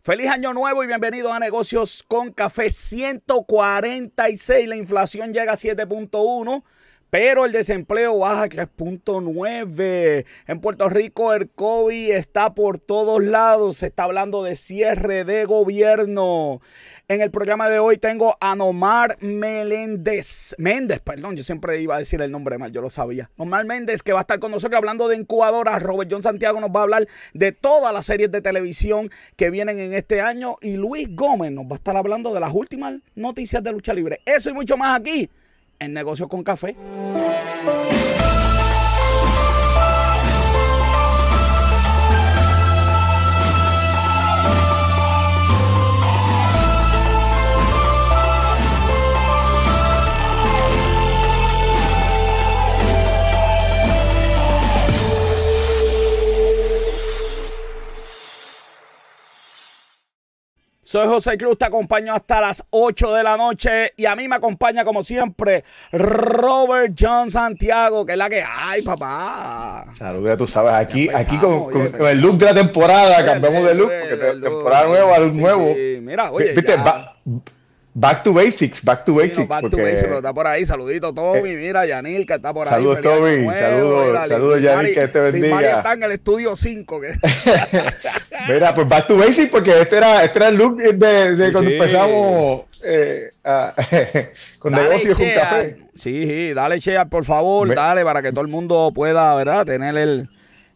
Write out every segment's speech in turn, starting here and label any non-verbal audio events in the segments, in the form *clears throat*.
Feliz año nuevo y bienvenidos a Negocios con Café 146. La inflación llega a 7.1 pero el desempleo baja a 3.9. En Puerto Rico el COVID está por todos lados. Se está hablando de cierre de gobierno. En el programa de hoy tengo a Nomar Meléndez. Méndez, perdón, yo siempre iba a decir el nombre mal, yo lo sabía. Nomar Méndez, que va a estar con nosotros hablando de incubadoras. Robert John Santiago nos va a hablar de todas las series de televisión que vienen en este año. Y Luis Gómez nos va a estar hablando de las últimas noticias de lucha libre. Eso y mucho más aquí en Negocios con Café. Soy José Cruz, te acompaño hasta las 8 de la noche y a mí me acompaña como siempre Robert John Santiago, que es la que hay, papá. Saludos, tú sabes, aquí, aquí con, el look de la temporada, cambiamos de look, porque temporada nueva, look nuevo. Sí, mira, oye, ¿Viste? Back to basics, back to basics. back to basics, pero está por ahí. Saludito, Toby. Eh, mira, Yanil, que está por ahí. Saludos, Toby. Saludos, saludos, Yanil, que te bendiga. María está en el estudio 5. *laughs* mira, pues back to basics, porque este era, este era el look de, de cuando empezamos eh, *laughs* con negocios con café. Sí, sí, dale, Chea, por favor, dale, para que todo el mundo pueda, ¿verdad? Tener el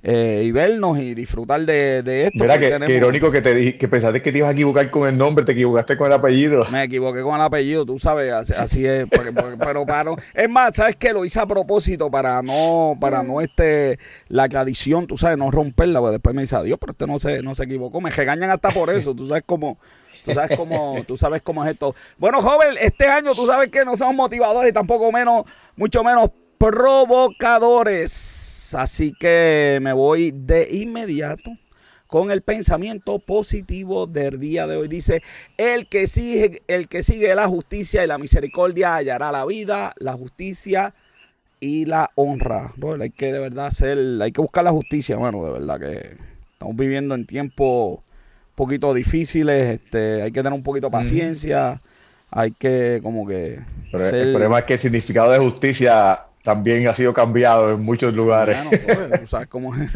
eh, y vernos y disfrutar de, de esto. Mira, que, irónico que te dije, que pensaste que te ibas a equivocar con el nombre, te equivocaste con el apellido. Me equivoqué con el apellido, tú sabes, así, es. pero para es más, ¿sabes qué? Lo hice a propósito para no, para no este, la tradición, tú sabes, no romperla, pues después me dice, adiós, pero este no se, no se equivocó. Me regañan hasta por eso, tú sabes cómo. Tú sabes cómo, tú sabes cómo es esto. Bueno, joven, este año tú sabes que no somos motivadores y tampoco menos, mucho menos provocadores. Así que me voy de inmediato con el pensamiento positivo del día de hoy. Dice, el que sigue, el que sigue la justicia y la misericordia hallará la vida, la justicia y la honra. hay que de verdad hacer, hay que buscar la justicia, bueno, de verdad que estamos viviendo en tiempos un poquito difíciles, este, hay que tener un poquito de paciencia, hay que como que... El problema es que el significado de justicia también ha sido cambiado en muchos lugares. Pues, tú sabes cómo es,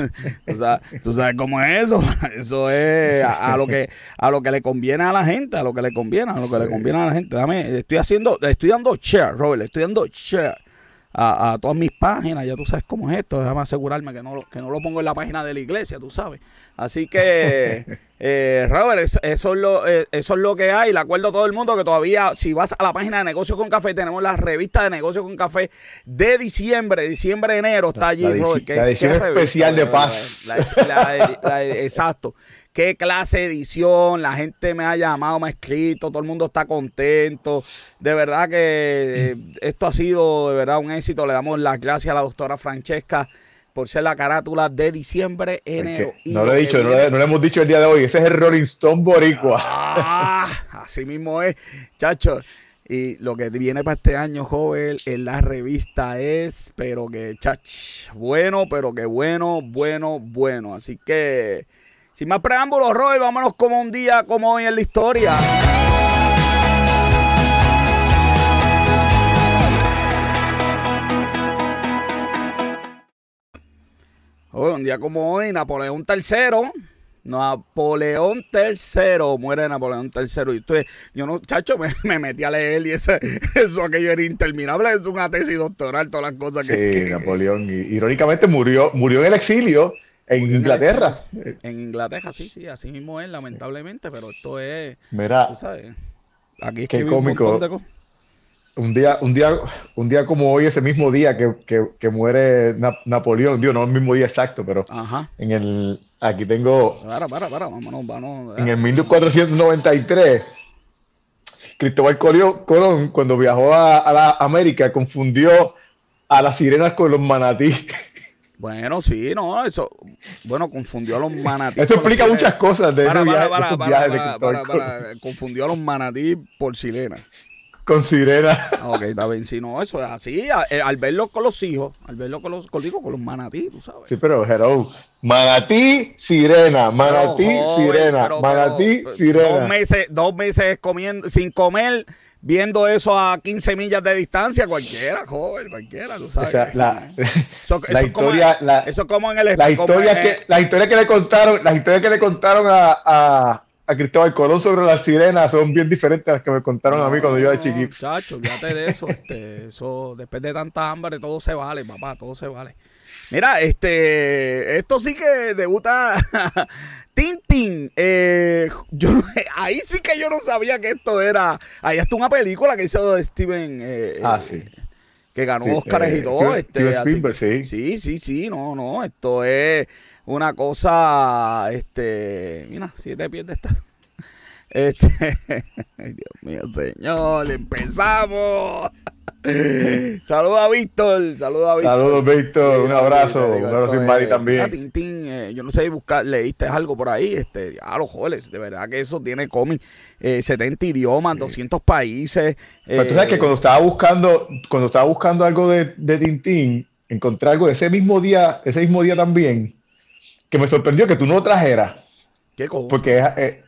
tú sabes, cómo es eso. *laughs* Eso es a, lo que a lo que le conviene a la gente, a lo que le conviene, a lo que le conviene a la gente. Dame, estoy haciendo, estoy dando share, Robert, estoy dando share a, todas mis páginas. Ya tú sabes cómo es esto. Déjame asegurarme que no, que no lo pongo en la página de la iglesia, tú sabes. Así que, *laughs* eh, Robert, eso, es lo, eh, eso es lo que hay. Le acuerdo a todo el mundo que todavía, si vas a la página de Negocios con Café, tenemos la revista de Negocios con Café de diciembre, diciembre, enero, está allí, Robert. la edición especial de paz. exacto qué clase de edición, la gente me ha llamado, me ha escrito, todo el mundo está contento. De verdad que eh, esto ha sido de verdad un éxito. Le damos las gracias a la doctora Francesca por ser la carátula de diciembre, enero. no lo he dicho, no, le, hemos dicho el día de hoy. Ese es el Rolling Stone Boricua. Ah, así mismo es, chacho. Y lo que viene para este año, joven, en la revista es, pero que, chach, bueno, pero que bueno, bueno, bueno. Así que, sin más preámbulos, Robert, vámonos como un día como hoy en la historia. un día como hoy, Napoleón III. Napoleón III, muere Napoleón III. Y usted, yo no, chacho, me, *laughs* metí a leer y ese, *laughs* eso aquello era interminable. Es una tesis doctoral, todas las cosas que. Sí, Napoleón. irónicamente murió, murió en el exilio en Inglaterra. En, Inglaterra, sí, sí, así mismo es, lamentablemente, pero esto es. Mira. sabes, aquí qué cómico un día, un día, un día como hoy, ese mismo día que, muere Napoleón, digo, no el mismo día exacto, pero en el, aquí tengo, para, para, para, vámonos, vámonos, en el 1493, Cristóbal Colón, cuando viajó a, la América, confundió a las sirenas con los manatí. *laughs* Bueno, sí, no, eso, bueno, confundió a los manatí. Esto explica muchas cosas de, para, para, para, para, confundió a los manatí por sirenas. con sirena. Ok, está bien. Si no, eso es así. Eh, al, verlo con los hijos, al verlo con los, con, con los manatí, tú sabes. Sí, pero hello. Manatí, sirena, manatí, sirena, manatí, sirena. Dos meses, dos meses comiendo, sin comer, viendo eso a 15 millas de distancia, cualquiera, joven, cualquiera, tú sabes. O sea, la, eso, la *laughs* historia, la, eso como en el la historia que, la historia que le contaron, la historia que le contaron a a Cristóbal Colón sobre las sirenas son bien diferentes a las que me contaron a mí cuando yo era chiquito. Chacho, fíjate de eso, este, *laughs* eso, después de tanta hambre, todo se vale, papá, todo se vale. Mira, este, esto sí que debuta *laughs* Tintin. Eh, yo *laughs* ahí sí que yo no sabía que esto era. Ahí está una película que hizo Steven. Eh, ah, sí. Que ganó Oscar y todo. este, sí. sí, sí, sí, no, no. Esto es una cosa, este, mira, siete pies de esta. Este, *laughs* Dios mío, señor, empezamos. *laughs* Saludos a Víctor, saludos a Víctor. Saludos, Víctor, un abrazo, un abrazo sin Mari también. Tintín, eh, yo no sé buscar, leíste algo por ahí, este, a los jóvenes, de verdad que eso tiene cómic, eh, 70 idiomas, 200 países. Pero tú sabes que eh, cuando estaba buscando, cuando estaba buscando algo de, de Tintín, encontré algo de ese mismo día, ese mismo día también, que me sorprendió que tú no trajeras. ¿Qué cosa? Porque eh,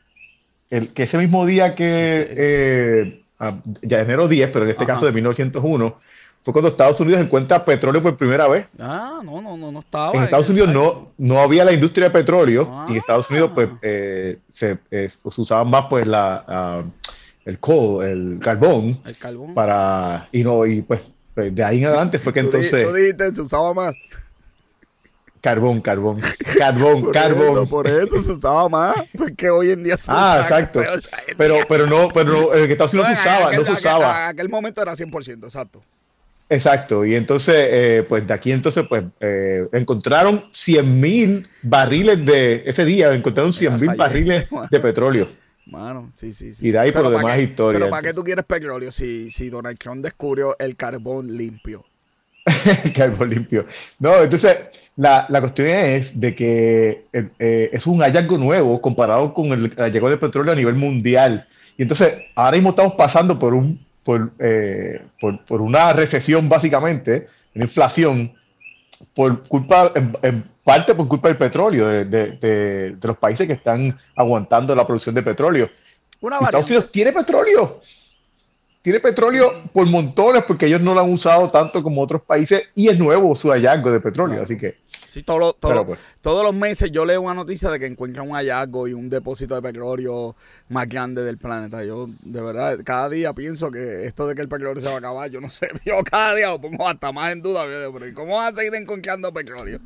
el, que ese mismo día que, eh, ya enero 10, pero en este caso de 1901, fue cuando Estados Unidos encuentra petróleo por primera vez. Ah, no, no, no, no estaba. En Estados Unidos no, no había la industria de petróleo y en Estados Unidos pues eh, se, eh, usaba más pues la ah, el coal, el carbón, el carbón. para y no y pues, pues de ahí en adelante fue que entonces. Tú dijiste, se usaba más. Carbón, carbón, *laughs* carbón, carbón. por eso se usaba más, porque hoy en día se *laughs* Ah, exacto. Pero, pero no, pero en Estados Unidos no se usaba, no se usaba. En aquel momento era 100%, exacto. Exacto, y entonces, eh, pues de aquí entonces, pues eh, encontraron 100 mil barriles de, ese día encontraron 100 mil barriles *laughs* de petróleo. Mano, sí, sí, sí. Y de ahí por lo demás historia. Pero ¿para qué tú quieres petróleo si, si Donald Trump descubrió el carbón limpio? carbón limpio. No, entonces, la, la cuestión es de que eh, eh, es un hallazgo nuevo comparado con el hallazgo de petróleo a nivel mundial. Y entonces, ahora mismo estamos pasando por, un, por, eh, por, por una recesión, básicamente, una inflación, por culpa, en, parte por culpa del petróleo, de, de, de, los países que están aguantando la producción de petróleo. Estados Unidos tiene petróleo tiene petróleo por montones porque ellos no lo han usado tanto como otros países y es nuevo su hallazgo de petróleo, así que... Sí, todo, pues. todos los meses yo leo una noticia de que encuentran un hallazgo y un depósito de petróleo más grande del planeta. Yo, de verdad, cada día pienso que esto de que el petróleo se va a acabar, yo no sé, *laughs* yo cada día lo pongo hasta más en duda. ¿Cómo van a seguir encontrando petróleo?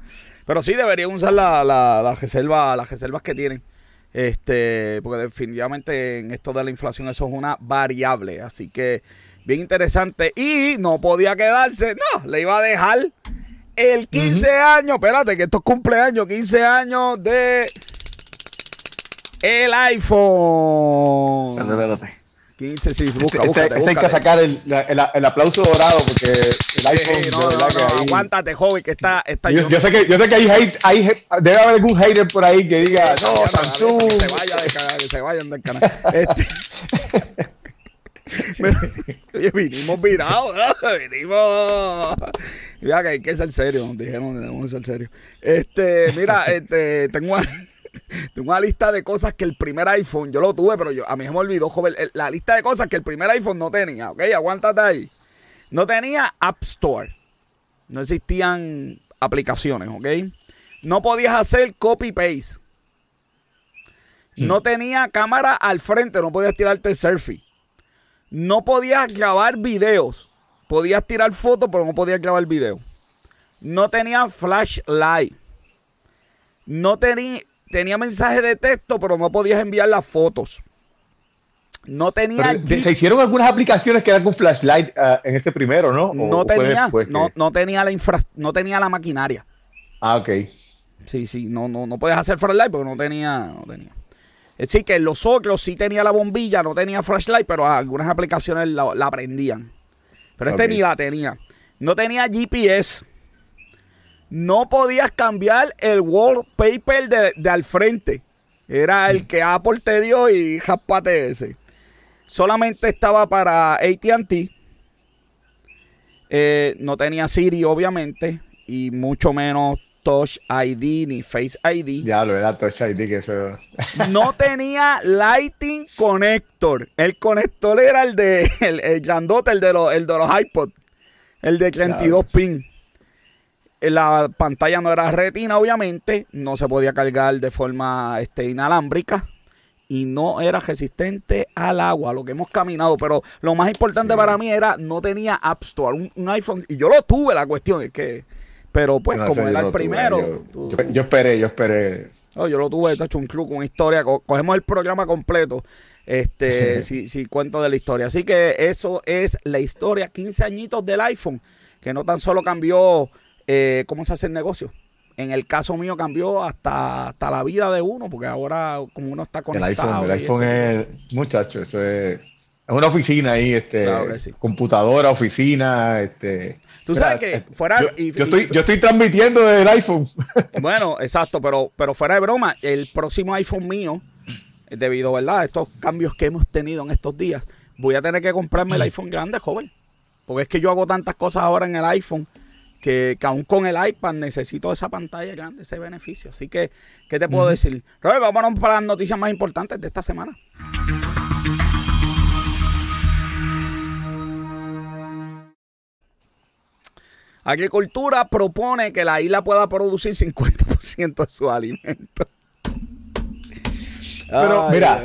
Pero sí deberían usar la, la, las reservas que tienen. Este, porque definitivamente en esto de la inflación eso es una variable. Así que bien interesante. Y no podía quedarse. No, le iba a dejar el 15 años. Espérate, que esto es cumpleaños. 15 años de el iPhone. Espérate, espérate. 15, sí, busca, busca. Este, este hay que sacar el, el, aplauso dorado porque el iPhone. no, no, no, aguántate, joven, que está. está yo, yo, sé que, yo sé que hay, hate, hay, debe haber algún hater por ahí que diga, no, Samsung. Que se vaya de canal, que se vayan del canal. Este. *laughs* Oye, vinimos virados. Vinimos. Mira que hay que ser serio, dijeron que debemos ser serios. Este, mira, este, tengo. *laughs* Tengo una lista de cosas que el primer iPhone, yo lo tuve, pero yo, a mí se me olvidó, joven, la lista de cosas que el primer iPhone no tenía, ¿ok? Aguántate ahí. No tenía App Store. No existían aplicaciones, ¿ok? No podías hacer copy-paste. Hmm. No tenía cámara al frente, no podías tirarte selfie. No podías grabar videos. Podías tirar fotos, pero no podías grabar video. No tenía flashlight. No tenía, tenía mensaje de texto, pero no podías enviar las fotos. No tenía. se hicieron algunas aplicaciones que eran con flashlight ah, en ese primero, ¿no? no tenía, no, no, tenía la infra, no tenía la maquinaria. Ah, ok. Sí, sí, no, no, no puedes hacer flashlight porque no tenía, no tenía. Es decir, que los otros sí tenía la bombilla, no tenía flashlight, pero algunas aplicaciones la, la prendían. Pero este ni la tenía. No tenía GPS no podías cambiar el wallpaper de, de al frente. Era el que Apple te dio y jaspate ese. solamente estaba para ATT. Eh, no tenía Siri, obviamente, y mucho menos Touch ID ni Face ID. Ya lo era Touch ID que eso. no *laughs* tenía Lighting Connector. El conector era el de el, el el de los, el de los iPod. El de 32 pin. La pantalla no era retina, obviamente. No se podía cargar de forma este, inalámbrica. Y no era resistente al agua, lo que hemos caminado. Pero lo más importante para mí era no tenía App Store, un iPhone. Y yo lo tuve, la cuestión es que pero pues como era el primero... Yo, esperé, yo esperé. yo lo tuve, hecho un club, una historia. cogemos el programa completo. Este, si, si cuento de la historia. Así que eso es la historia, 15 añitos del iPhone, que no tan solo cambió eh, cómo se hace el negocio. En el caso mío cambió hasta, hasta la vida de uno, porque ahora como uno está conectado. El iPhone, el iPhone es, muchacho, eso es, una oficina ahí, este, computadora, oficina, este, Tú sabes que eh, fuera. Yo, estoy, yo estoy transmitiendo desde el iPhone. *laughs* Bueno, exacto, pero, pero fuera de broma, el próximo iPhone mío, debido ¿verdad? a estos cambios que hemos tenido en estos días, voy a tener que comprarme el iPhone grande, joven. Porque es que yo hago tantas cosas ahora en el iPhone que, que aún con el iPad necesito esa pantalla grande, ese beneficio. Así que, ¿qué te puedo decir? Robert, vámonos para las noticias más importantes de esta semana. Agricultura propone que la isla pueda producir 50% de su alimento. Pero mira,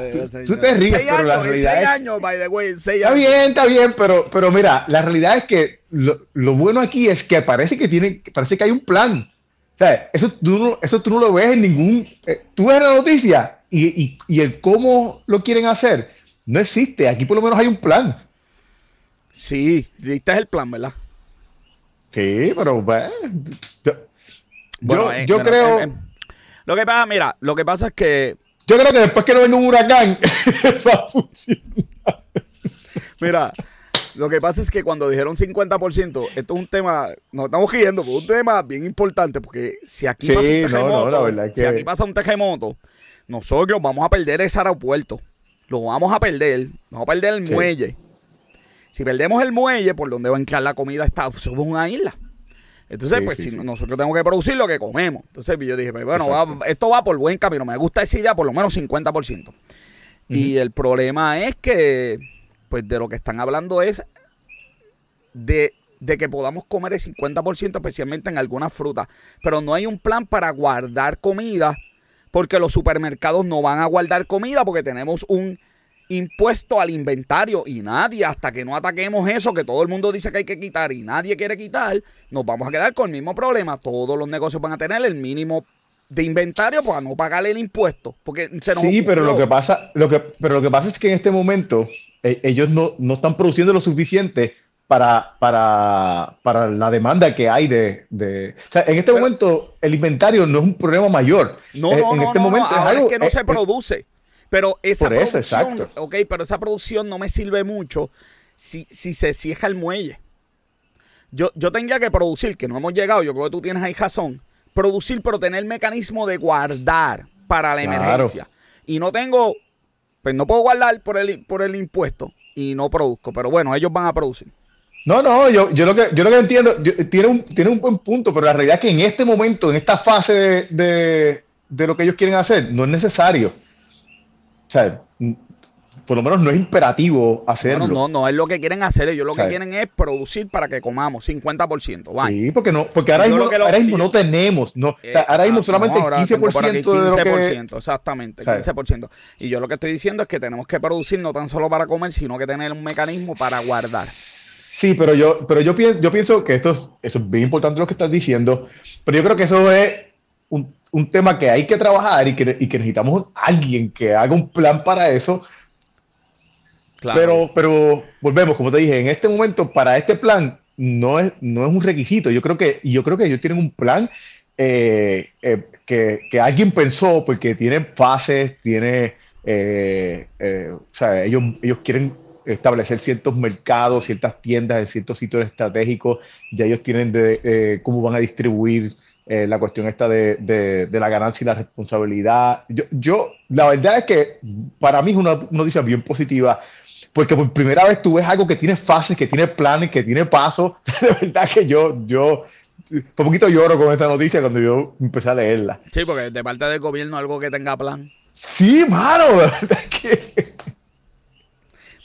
tú, te ríes, pero años, la realidad seis años, by the way, seis está bien, está bien, pero, pero mira, la realidad es que lo, bueno aquí es que parece que tiene, parece que hay un plan. O sea, eso tú no, eso tú no lo ves en ningún. Eh, tú ves la noticia y, y, y el cómo lo quieren hacer no existe. Aquí por lo menos hay un plan. Sí, este es el plan, ¿verdad? Sí, pero pues, yo, eh, yo, creo. Eh, eh, lo que pasa, mira, lo que pasa es que. Yo creo que después que no venga un huracán, *laughs* va a funcionar. Mira, lo que pasa es que cuando dijeron 50%, esto es un tema, nos estamos riendo, pero es un tema bien importante, porque si aquí pasa un terremoto, si aquí pasa un terremoto, nosotros vamos a perder ese aeropuerto. Lo vamos a perder, vamos a perder el muelle. Si perdemos el muelle, por donde va a entrar la comida, está, somos una isla. Entonces, pues si nosotros tenemos que producir lo que comemos. Entonces yo dije, pues, bueno, esto va por buen camino. Me gusta esa idea, por lo menos 50%. Y el problema es que, pues de lo que están hablando es de, de que podamos comer el 50%, especialmente en algunas frutas. Pero no hay un plan para guardar comida, porque los supermercados no van a guardar comida, porque tenemos un impuesto al inventario y nadie, hasta que no ataquemos eso que todo el mundo dice que hay que quitar y nadie quiere quitar, nos vamos a quedar con el mismo problema. Todos los negocios van a tener el mínimo de inventario para no pagarle el impuesto. Porque se nos sí, pero lo que pasa, lo que, pero lo que pasa es que en este momento eh, ellos no, no, están produciendo lo suficiente para, para, para la demanda que hay de, de... O sea, en este momento el inventario no es un problema mayor. No, eh, no, en no, este no, momento ahora es, que no se produce. Pero esa producción, pero esa producción no me sirve mucho si, si se cierra el muelle. Yo, yo tendría que producir, que no hemos llegado, yo creo que tú tienes ahí razón, producir, pero tener el mecanismo de guardar para la emergencia. Y no tengo, pues no puedo guardar por el, por el impuesto y no produzco, pero bueno, ellos van a producir. No, no, yo, yo, lo, que, yo lo que entiendo, tiene, un, tiene un buen punto, pero la realidad es que en este momento, en esta fase de, de lo que ellos quieren hacer, no es necesario. O sea, por lo menos no es imperativo hacerlo. No, no, no, es lo que quieren hacer. Ellos lo que quieren es producir para que comamos 50%. Sí, porque, no, porque ahora, mismo, no tenemos. No, o sea, ahora mismo eh, solamente el 15%, 15% exactamente, 15%. Y yo lo que estoy diciendo es que tenemos que producir no tan solo para comer, sino que tener un mecanismo para guardar. Sí, pero yo, pero yo, pienso, yo pienso que esto, eso es bien importante lo que estás diciendo, pero yo creo que eso es un, un tema que hay que trabajar y que, necesitamos alguien que haga un plan para eso. Pero, pero volvemos, como te dije, en este momento, para este plan, no es, no es un requisito. Yo creo que, yo creo que ellos tienen un plan eh, eh, que, alguien pensó, porque tienen fases, tiene, eh, o sea, ellos, ellos quieren establecer ciertos mercados, ciertas tiendas en ciertos sitios estratégicos, ya ellos tienen de cómo van a distribuir eh, la cuestión esta de, de, la ganancia y la responsabilidad. Yo, yo, la verdad es que para mí es una noticia bien positiva, porque por primera vez tú ves algo que tiene fases, que tiene planes, que tiene pasos. *laughs* De verdad que yo, yo, por poquito lloro con esta noticia cuando yo empecé a leerla. Sí, porque de parte del gobierno algo que tenga plan. Sí, mano, de verdad que...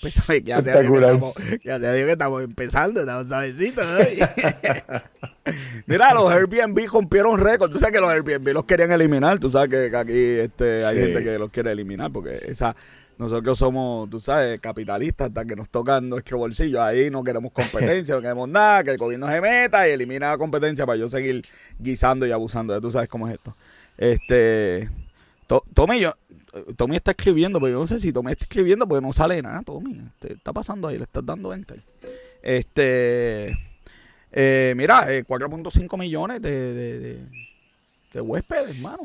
Pues ya se dicho que estamos, ya que estamos empezando, estamos suavecitos. *laughs* Mira, los Airbnb rompieron récord. Tú sabes que los Airbnb los querían eliminar. Tú sabes que, aquí este, hay gente que los quiere eliminar porque esa nosotros somos, tú sabes, capitalistas hasta que nos tocan nuestro bolsillo. Ahí no queremos *laughs* competencia, no queremos nada, que el gobierno se meta y elimina la competencia para yo seguir guisando y abusando. Ya tú sabes cómo es esto. Este, Tommy, yo, Tommy está escribiendo, pero yo no sé si Tommy está escribiendo porque no sale nada, Tommy. Este, está pasando ahí, le estás dando enter. Este, eh, mira, 4.5 eh, millones de, de, de, huéspedes, hermano.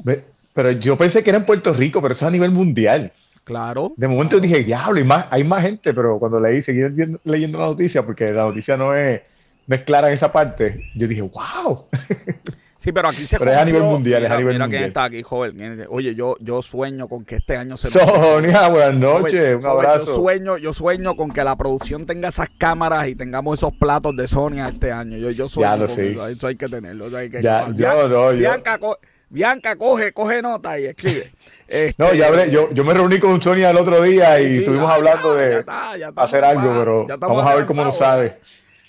Pero yo pensé que era en Puerto Rico, pero eso es a nivel mundial. Claro. De momento dije, diablo, y más, hay más gente, pero cuando leí, seguí leyendo la noticia, porque la noticia no es, no es clara en esa parte, yo dije, wow. *laughs* Sí, pero aquí se Pero es a nivel mundial, es a nivel mira quién está aquí, joven. Oye, yo, yo sueño con que este año se... *laughs* Sonia, buenas noches, un abrazo. yo, sueño, yo sueño con que la producción tenga esas cámaras y tengamos esos platos de Sonia este año. Yo, yo sueño ya lo con eso. eso. hay que tenerlo. hay que ya, yo, no, Bianca, Bianca, coge, coge nota y escribe. Este, *laughs* no, ya hablé, yo, yo me reuní con Sonia el otro día y estuvimos hablando de hacer algo, pero vamos a ver cómo nos sabe.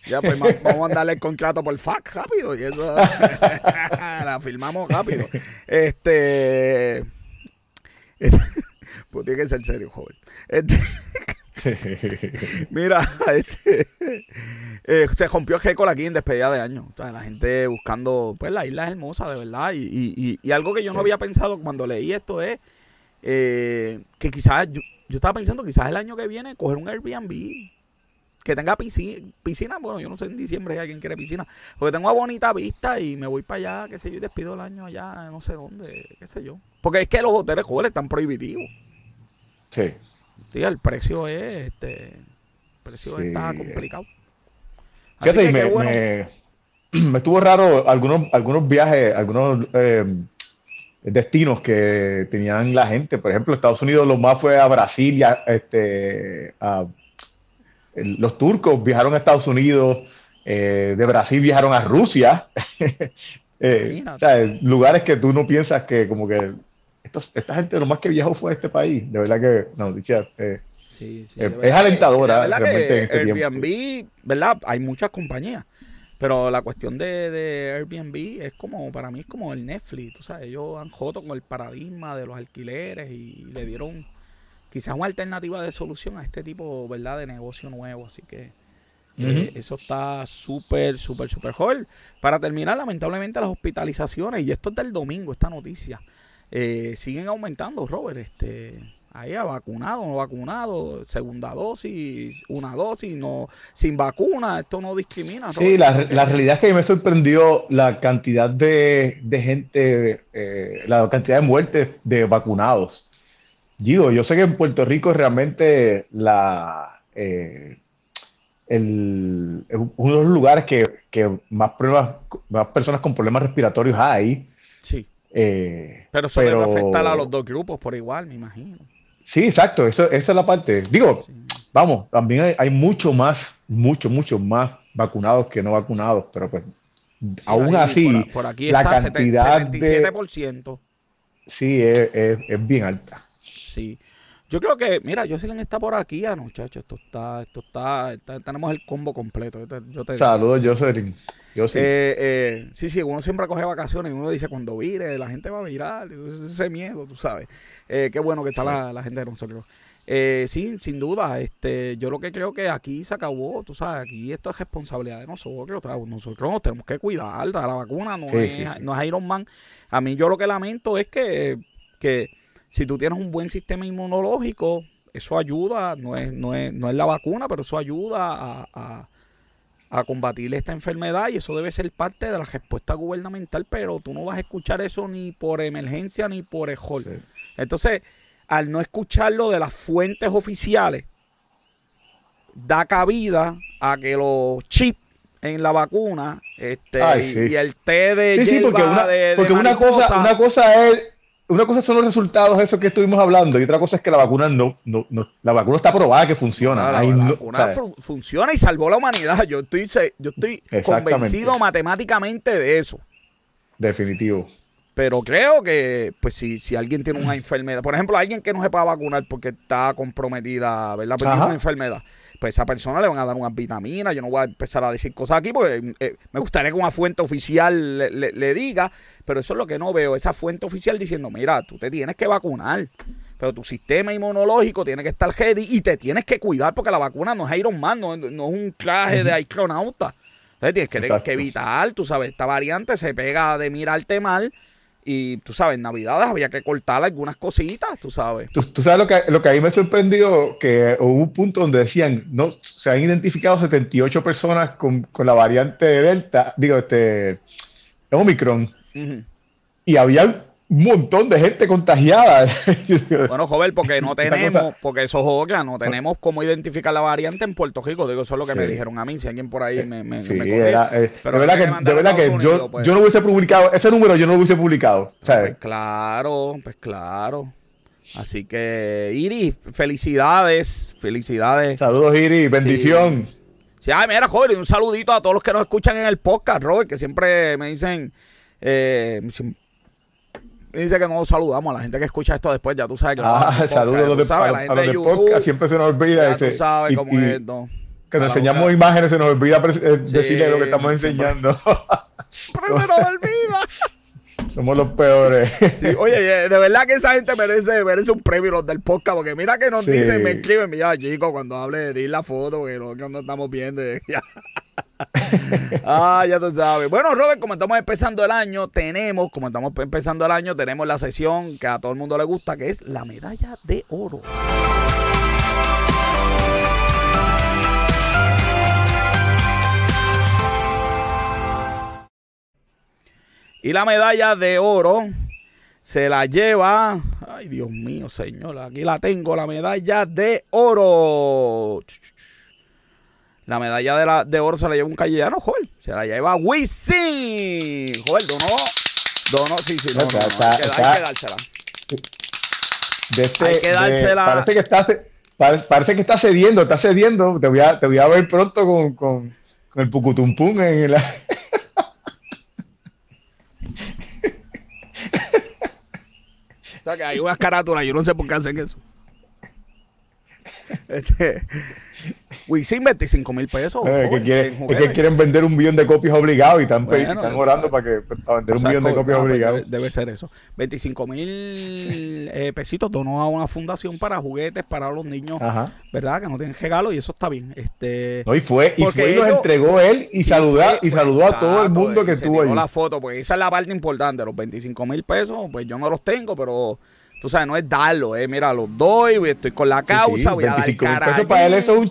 Ya, pues vamos a darle el contrato por fax rápido y eso *laughs* la filmamos rápido. Este, *laughs* pues tiene que ser serio, joven. Este, *laughs* mira, *laughs* este, eh, se rompió el récord aquí en despedida de año. O la gente buscando, pues la isla es hermosa, de verdad. Y, y, y, algo que yo no había pensado cuando leí esto es eh, que quizás, yo, yo estaba pensando quizás el año que viene coger un Airbnb que tenga piscina, bueno, yo no sé en diciembre si alguien quiere piscina, porque tengo una bonita vista y me voy para allá, qué sé yo, y despido el año allá, no sé dónde, qué sé yo. Porque es que los hoteles jóvenes están prohibitivos. Sí. Sí, el precio es, este, el precio está complicado. Fíjate, me, *clears throat* me, estuvo raro algunos, algunos viajes, algunos eh, destinos que tenían la gente. Por ejemplo, Estados Unidos lo más fue a Brasil, este, a los turcos viajaron a Estados Unidos, eh, de Brasil viajaron a Rusia. *laughs* Eh, lugares que tú no piensas que como que esta gente lo más que viajó fue a este país. De verdad que no, eh, es alentadora. realmente Airbnb, ¿verdad? Hay muchas compañías. Pero la cuestión de, de, Airbnb es como, para mí es como el Netflix, tú sabes, ellos han joto con el paradigma de los alquileres y le dieron quizás una alternativa de solución a este tipo, ¿verdad?, de negocio nuevo. Así que eh, eso está súper, súper, súper joven. Para terminar, lamentablemente las hospitalizaciones, y esto es del domingo, esta noticia, eh, siguen aumentando, Robert. Este, ahí a vacunado, no vacunado, segunda dosis, una dosis, no, sin vacuna, esto no discrimina. Sí, la, la, realidad es que me sorprendió la cantidad de, de gente, eh, la cantidad de muertes de vacunados. Digo, yo sé que en Puerto Rico realmente la, eh, el, uno de los lugares que, más, pruebas, más personas con problemas respiratorios hay. Sí. Eh, pero eso debe afectar a los dos grupos por igual, me imagino. Sí, exacto, eso, esa es la parte. Digo, vamos, también hay, mucho más, mucho, mucho más vacunados que no vacunados, pero pues aún así, por, aquí la cantidad 77%. De, sí, es, es bien alta. Sí. Yo creo que, mira, Jocelyn está por aquí, ah, muchachos. Esto está, esto está, tenemos el combo completo. Yo te, Saludos, Jocelyn. Yo sí. Eh, eh, sí, sí, uno siempre coge vacaciones y uno dice cuando vire, la gente va a virar. Ese miedo, tú sabes. Eh, qué bueno que está la, gente de nosotros. sí, sin duda, este, yo lo que creo que aquí se acabó, tú sabes, aquí esto es responsabilidad de nosotros, nosotros nos tenemos que cuidar, la vacuna no, es, no es Iron Man. A mí yo lo que lamento es que, que si tú tienes un buen sistema inmunológico, eso ayuda, no es, no es, no es la vacuna, pero eso ayuda a, combatir esta enfermedad y eso debe ser parte de la respuesta gubernamental, pero tú no vas a escuchar eso ni por emergencia ni por ejol. Entonces, al no escucharlo de las fuentes oficiales, da cabida a que los chips en la vacuna este y, el té de sí, porque, una, cosa una cosa es una cosa son los resultados, eso que estuvimos hablando, y otra cosa es que la vacuna no, no, la vacuna está probada que funciona. la, vacuna funciona y salvó la humanidad. Yo estoy, yo estoy convencido matemáticamente de eso. Definitivo. Pero creo que, pues, si, si alguien tiene una enfermedad, por ejemplo, alguien que no se pueda vacunar porque está comprometida, ¿verdad? Porque tiene una enfermedad pues a esa persona le van a dar unas vitaminas. Yo no voy a empezar a decir cosas aquí porque eh, me gustaría que una fuente oficial le, diga, pero eso es lo que no veo, esa fuente oficial diciendo, mira, tú te tienes que vacunar, pero tu sistema inmunológico tiene que estar ready y te tienes que cuidar porque la vacuna no es Iron Man, no, es un traje de astronauta. Entonces tienes que, evitar, tú sabes, esta variante se pega de mirarte mal y tú sabes, en Navidades había que cortar algunas cositas, tú sabes. Tú, sabes lo que, lo que a mí me sorprendió, que hubo un punto donde decían, no, se han identificado 78 personas con, con la variante Delta, digo, este, Omicron. Y había un montón de gente contagiada. *laughs* bueno, joven, porque no tenemos, porque eso joga, no tenemos cómo identificar la variante en Puerto Rico. Digo, eso es lo que me dijeron a mí. Si alguien por ahí me, me, sí, eh, Pero de verdad que, de verdad que yo, pues. yo no hubiese publicado, ese número yo no lo hubiese publicado. Pues claro, pues claro. Así que, Iris, felicidades, felicidades. Saludos, Iris, bendición. Sí, ay, mira, joven, un saludito a todos los que nos escuchan en el podcast, Robert, que siempre me dicen, eh, dice que no saludamos a la gente que escucha esto después, ya tú sabes que ah, saludos de, sabes, la gente de, siempre se nos olvida. Ya tú sabes cómo es esto. Que nos enseñamos imágenes, se nos olvida eh, decirle lo que estamos enseñando. *laughs* Pero se nos olvida. Somos los peores. Sí, oye, de verdad que esa gente merece, merece un premio los del podcast, porque mira que nos dicen, me escriben, mira, chicos, cuando hable de la foto, que lo que no estamos viendo. Ah, ya tú sabes. Bueno, Robert, como estamos empezando el año, tenemos, como estamos empezando el año, tenemos la sesión que a todo el mundo le gusta, que es la medalla de oro. Y la medalla de oro se la lleva. Ay, Dios mío, señor. Aquí la tengo, la medalla de oro. La medalla de, la, de oro se la lleva un callejano, Joel. Se la lleva Wisin. Joel, donó. Donó, sí, sí, no, no, hay, que, dársela. Este, hay que dársela. parece que está parece, que está cediendo, está cediendo. Te voy a, te voy a ver pronto con, con, con el pucutumpum en la. *laughs* o sea que hay unas carátulas, yo no sé por qué hacen eso. *laughs* Este, Wisin 25 mil pesos. es, que quieren vender un millón de copias obligados y están, están orando para, que, para vender un millón de copias obligados. Debe, ser eso. 25 mil eh, pesitos donó a una fundación para juguetes para los niños, ¿verdad? Que no tienen regalo y eso está bien. Este, no, y fue y, fue y los entregó él y, saludó, y pues, saludó a todo el mundo que estuvo ahí. la foto, pues esa es la parte importante. Los 25 mil pesos, pues yo no los tengo, pero tú sabes, no es darlo, eh, mira, los doy, estoy con la causa, voy a dar cara. Para él eso es un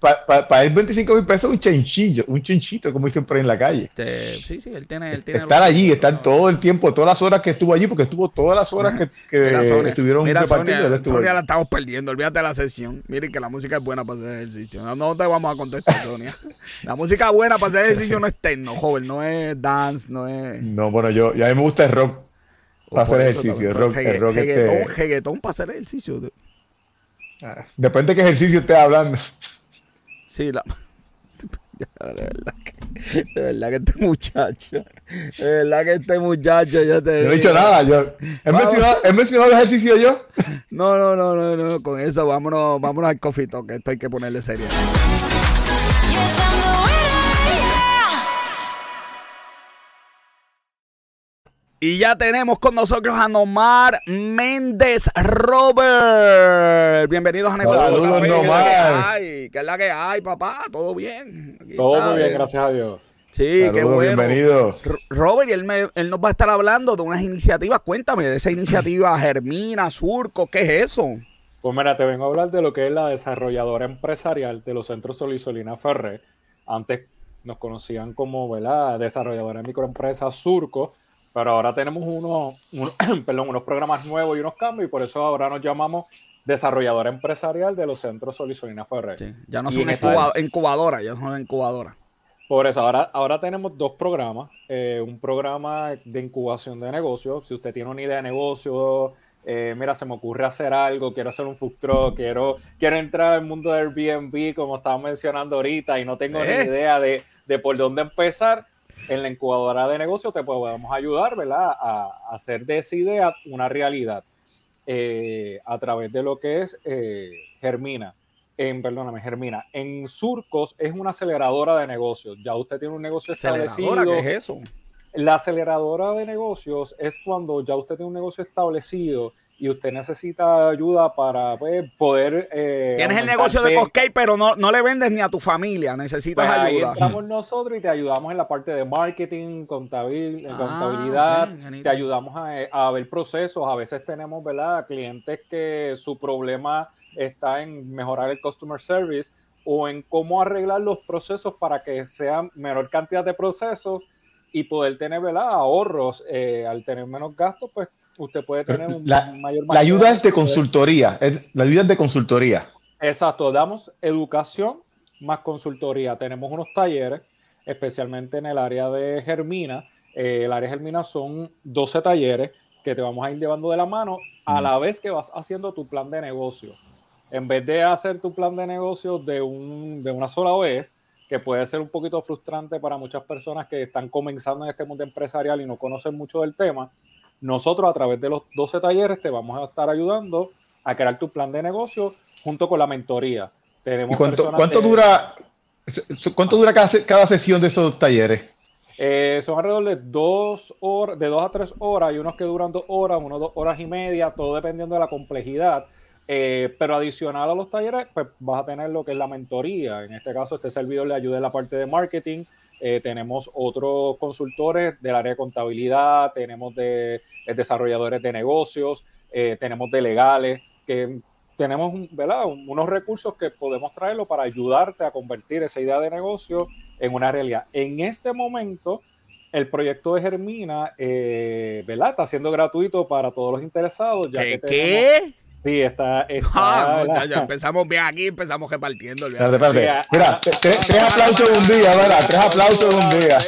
para pa, él 25 mil pesos un chinchillo, un chinchito, como dicen por ahí en la calle. Este, sí, sí, él tiene... Él tiene Estar allí, estar todo el tiempo, todas las horas que estuvo allí, porque estuvo todas las horas que, que *laughs* estuvieron mira, Sonia, Sonia la estamos perdiendo, olvídate de la sesión. Miren que la música es buena para hacer ejercicio. No, no te vamos a contestar, Sonia. *laughs* La música buena para hacer ejercicio no es techno, joven, no es dance, no es... No, bueno, yo, yo a mí me gusta el rock para hacer ejercicio. El rock, el rock este... para hacer ejercicio. Depende de qué ejercicio estés hablando. Sí, la... *laughs* De verdad, que, de verdad que este muchacho, de verdad que este muchacho, ya te No he dicho nada, yo. ¿He mencionado, ¿He mencionado, el ejercicio yo? No, no, no, no, no, con eso vámonos, vámonos al cofito, que esto hay que ponerle serio. Y ya tenemos con nosotros a Nomar Méndez Robert. Bienvenidos a Negocios. Saludos, Nomar. ¿Qué es la que hay, papá? ¿Todo bien? Todo muy bien, gracias a Dios. Sí, qué bueno. Bienvenido. Robert, y él, él, nos va a estar hablando de unas iniciativas. Cuéntame de esa iniciativa *laughs* Germina, Surco, ¿qué es eso? Pues mira, te vengo a hablar de lo que es la desarrolladora empresarial de los centros Solisolina Ferré. Antes nos conocían como, ¿verdad? Desarrolladora de microempresas Surco pero ahora tenemos unos, *clears throat* perdón, unos programas nuevos y unos cambios y por eso ahora nos llamamos desarrollador empresarial de los centros Solisolina Ferrer. Sí, ya no son incubadoras, ya son incubadoras. Por eso, ahora, ahora tenemos dos programas. Eh, un programa de incubación de negocios. Si usted tiene una idea de negocio, eh, mira, se me ocurre hacer algo, quiero hacer un food truck, quiero, quiero entrar al mundo de Airbnb, como estaba mencionando ahorita, y no tengo ni idea de, de, por dónde empezar. En la incubadora de negocios te podemos ayudar, ¿verdad? A, hacer de esa idea una realidad eh, a través de lo que es Germina en, perdóname, Germina, en Surcos es una aceleradora de negocios. Ya usted tiene un negocio establecido. ¿Qué es eso? La aceleradora de negocios es cuando ya usted tiene un negocio establecido y usted necesita ayuda para pues, poder... Eh, Tienes el negocio de Coscay, pero no, no le vendes ni a tu familia, necesitas pues ayuda. Ahí entramos nosotros y te ayudamos en la parte de marketing, contabil, ah, contabilidad, te ayudamos a, a, ver procesos. A veces tenemos ¿verdad? clientes que su problema está en mejorar el customer service o en cómo arreglar los procesos para que sean menor cantidad de procesos y poder tener ahorros. Eh, al tener menos gastos, pues usted puede tener un mayor... La ayuda es de consultoría, la ayuda es de consultoría. Exacto, damos educación más consultoría. Tenemos unos talleres, especialmente en el área de Germina. Eh, el área de Germina son 12 talleres que te vamos a ir llevando de la mano a la vez que vas haciendo tu plan de negocio en vez de hacer tu plan de negocio de, un, de una sola vez, que puede ser un poquito frustrante para muchas personas que están comenzando en este mundo empresarial y no conocen mucho del tema, nosotros a través de los 12 talleres te vamos a estar ayudando a crear tu plan de negocio junto con la mentoría. Tenemos cuánto, ¿cuánto dura, cuánto dura cada, sesión de esos talleres? Eh, son alrededor de dos horas, de dos a tres horas, y unos que duran dos horas, unos dos horas y media, todo dependiendo de la complejidad. Eh, pero adicional a los talleres, pues vas a tener lo que es la mentoría. En este caso, este servidor le ayuda en la parte de marketing. Eh, tenemos otros consultores del área de contabilidad, tenemos de, desarrolladores de negocios, eh, tenemos de legales, que tenemos ¿verdad? unos recursos que podemos traerlo para ayudarte a convertir esa idea de negocio en una realidad. En este momento, el proyecto de Germina, ¿verdad? Está siendo gratuito para todos los interesados. Ya que ¿Qué? Sí, está. Ah, ya, empezamos bien aquí, empezamos repartiendo. Mira, tres, aplausos de un día, ¿verdad? Tres aplausos de un día.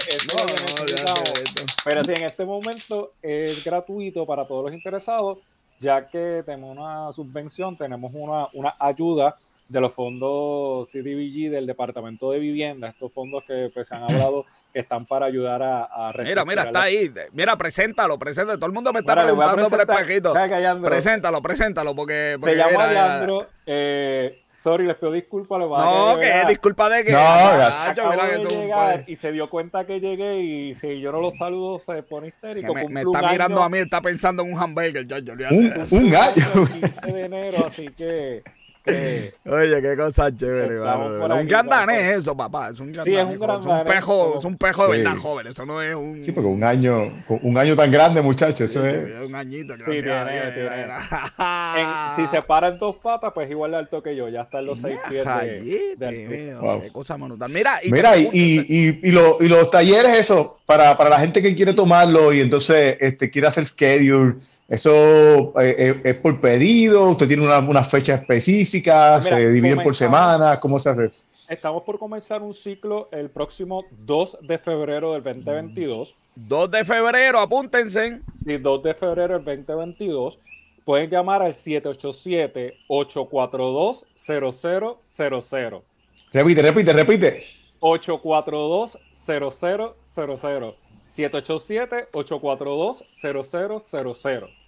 Pero sí, en este momento es gratuito para todos los interesados, ya que tenemos una subvención, tenemos una, una ayuda de los fondos CDBG del Departamento de Vivienda, estos fondos que pues, se han hablado que están para ayudar a, a Mira, mira, está ahí. Mira, preséntalo, preséntalo. Todo el mundo me está preguntando por el pajito. Preséntalo, preséntalo, porque... se llama Leandro. Eh, sorry, les pido disculpas. No, que, disculpa de que... No, no, y se dio cuenta que llegué y si yo no lo saludo se pone histérico. Me, está mirando a mí, está pensando en un hamburger. Yo, yo, un, un gallo. El 15 de enero, así que... Oye, qué cosa chévere, Un gran danés eso, papá. Es un gran sí, es un gran es un pejo, es un pejo de verdad joven. Eso no es un. Sí, porque un año, un año tan grande, muchachos. Eso es. Un añito, sí, si se para en dos patas, pues igual de alto que yo. Ya está en los seis pies de, Qué cosa monumental. Mira, y, Mira, y, y, y, lo, y, los talleres, eso, para, para la gente que quiere tomarlo y entonces este, quiere hacer schedule ¿Eso eh, eh, es por pedido? ¿Usted tiene una, una fecha específica? ¿Se dividen por semana? ¿Cómo se hace? Estamos por comenzar un ciclo el próximo 2 de febrero del 2022. 2 de febrero, apúntense. Sí, 2 de febrero del 2022. Pueden llamar al 787-842-0000. Repite, repite, repite. 842-0000. 787-842-0000.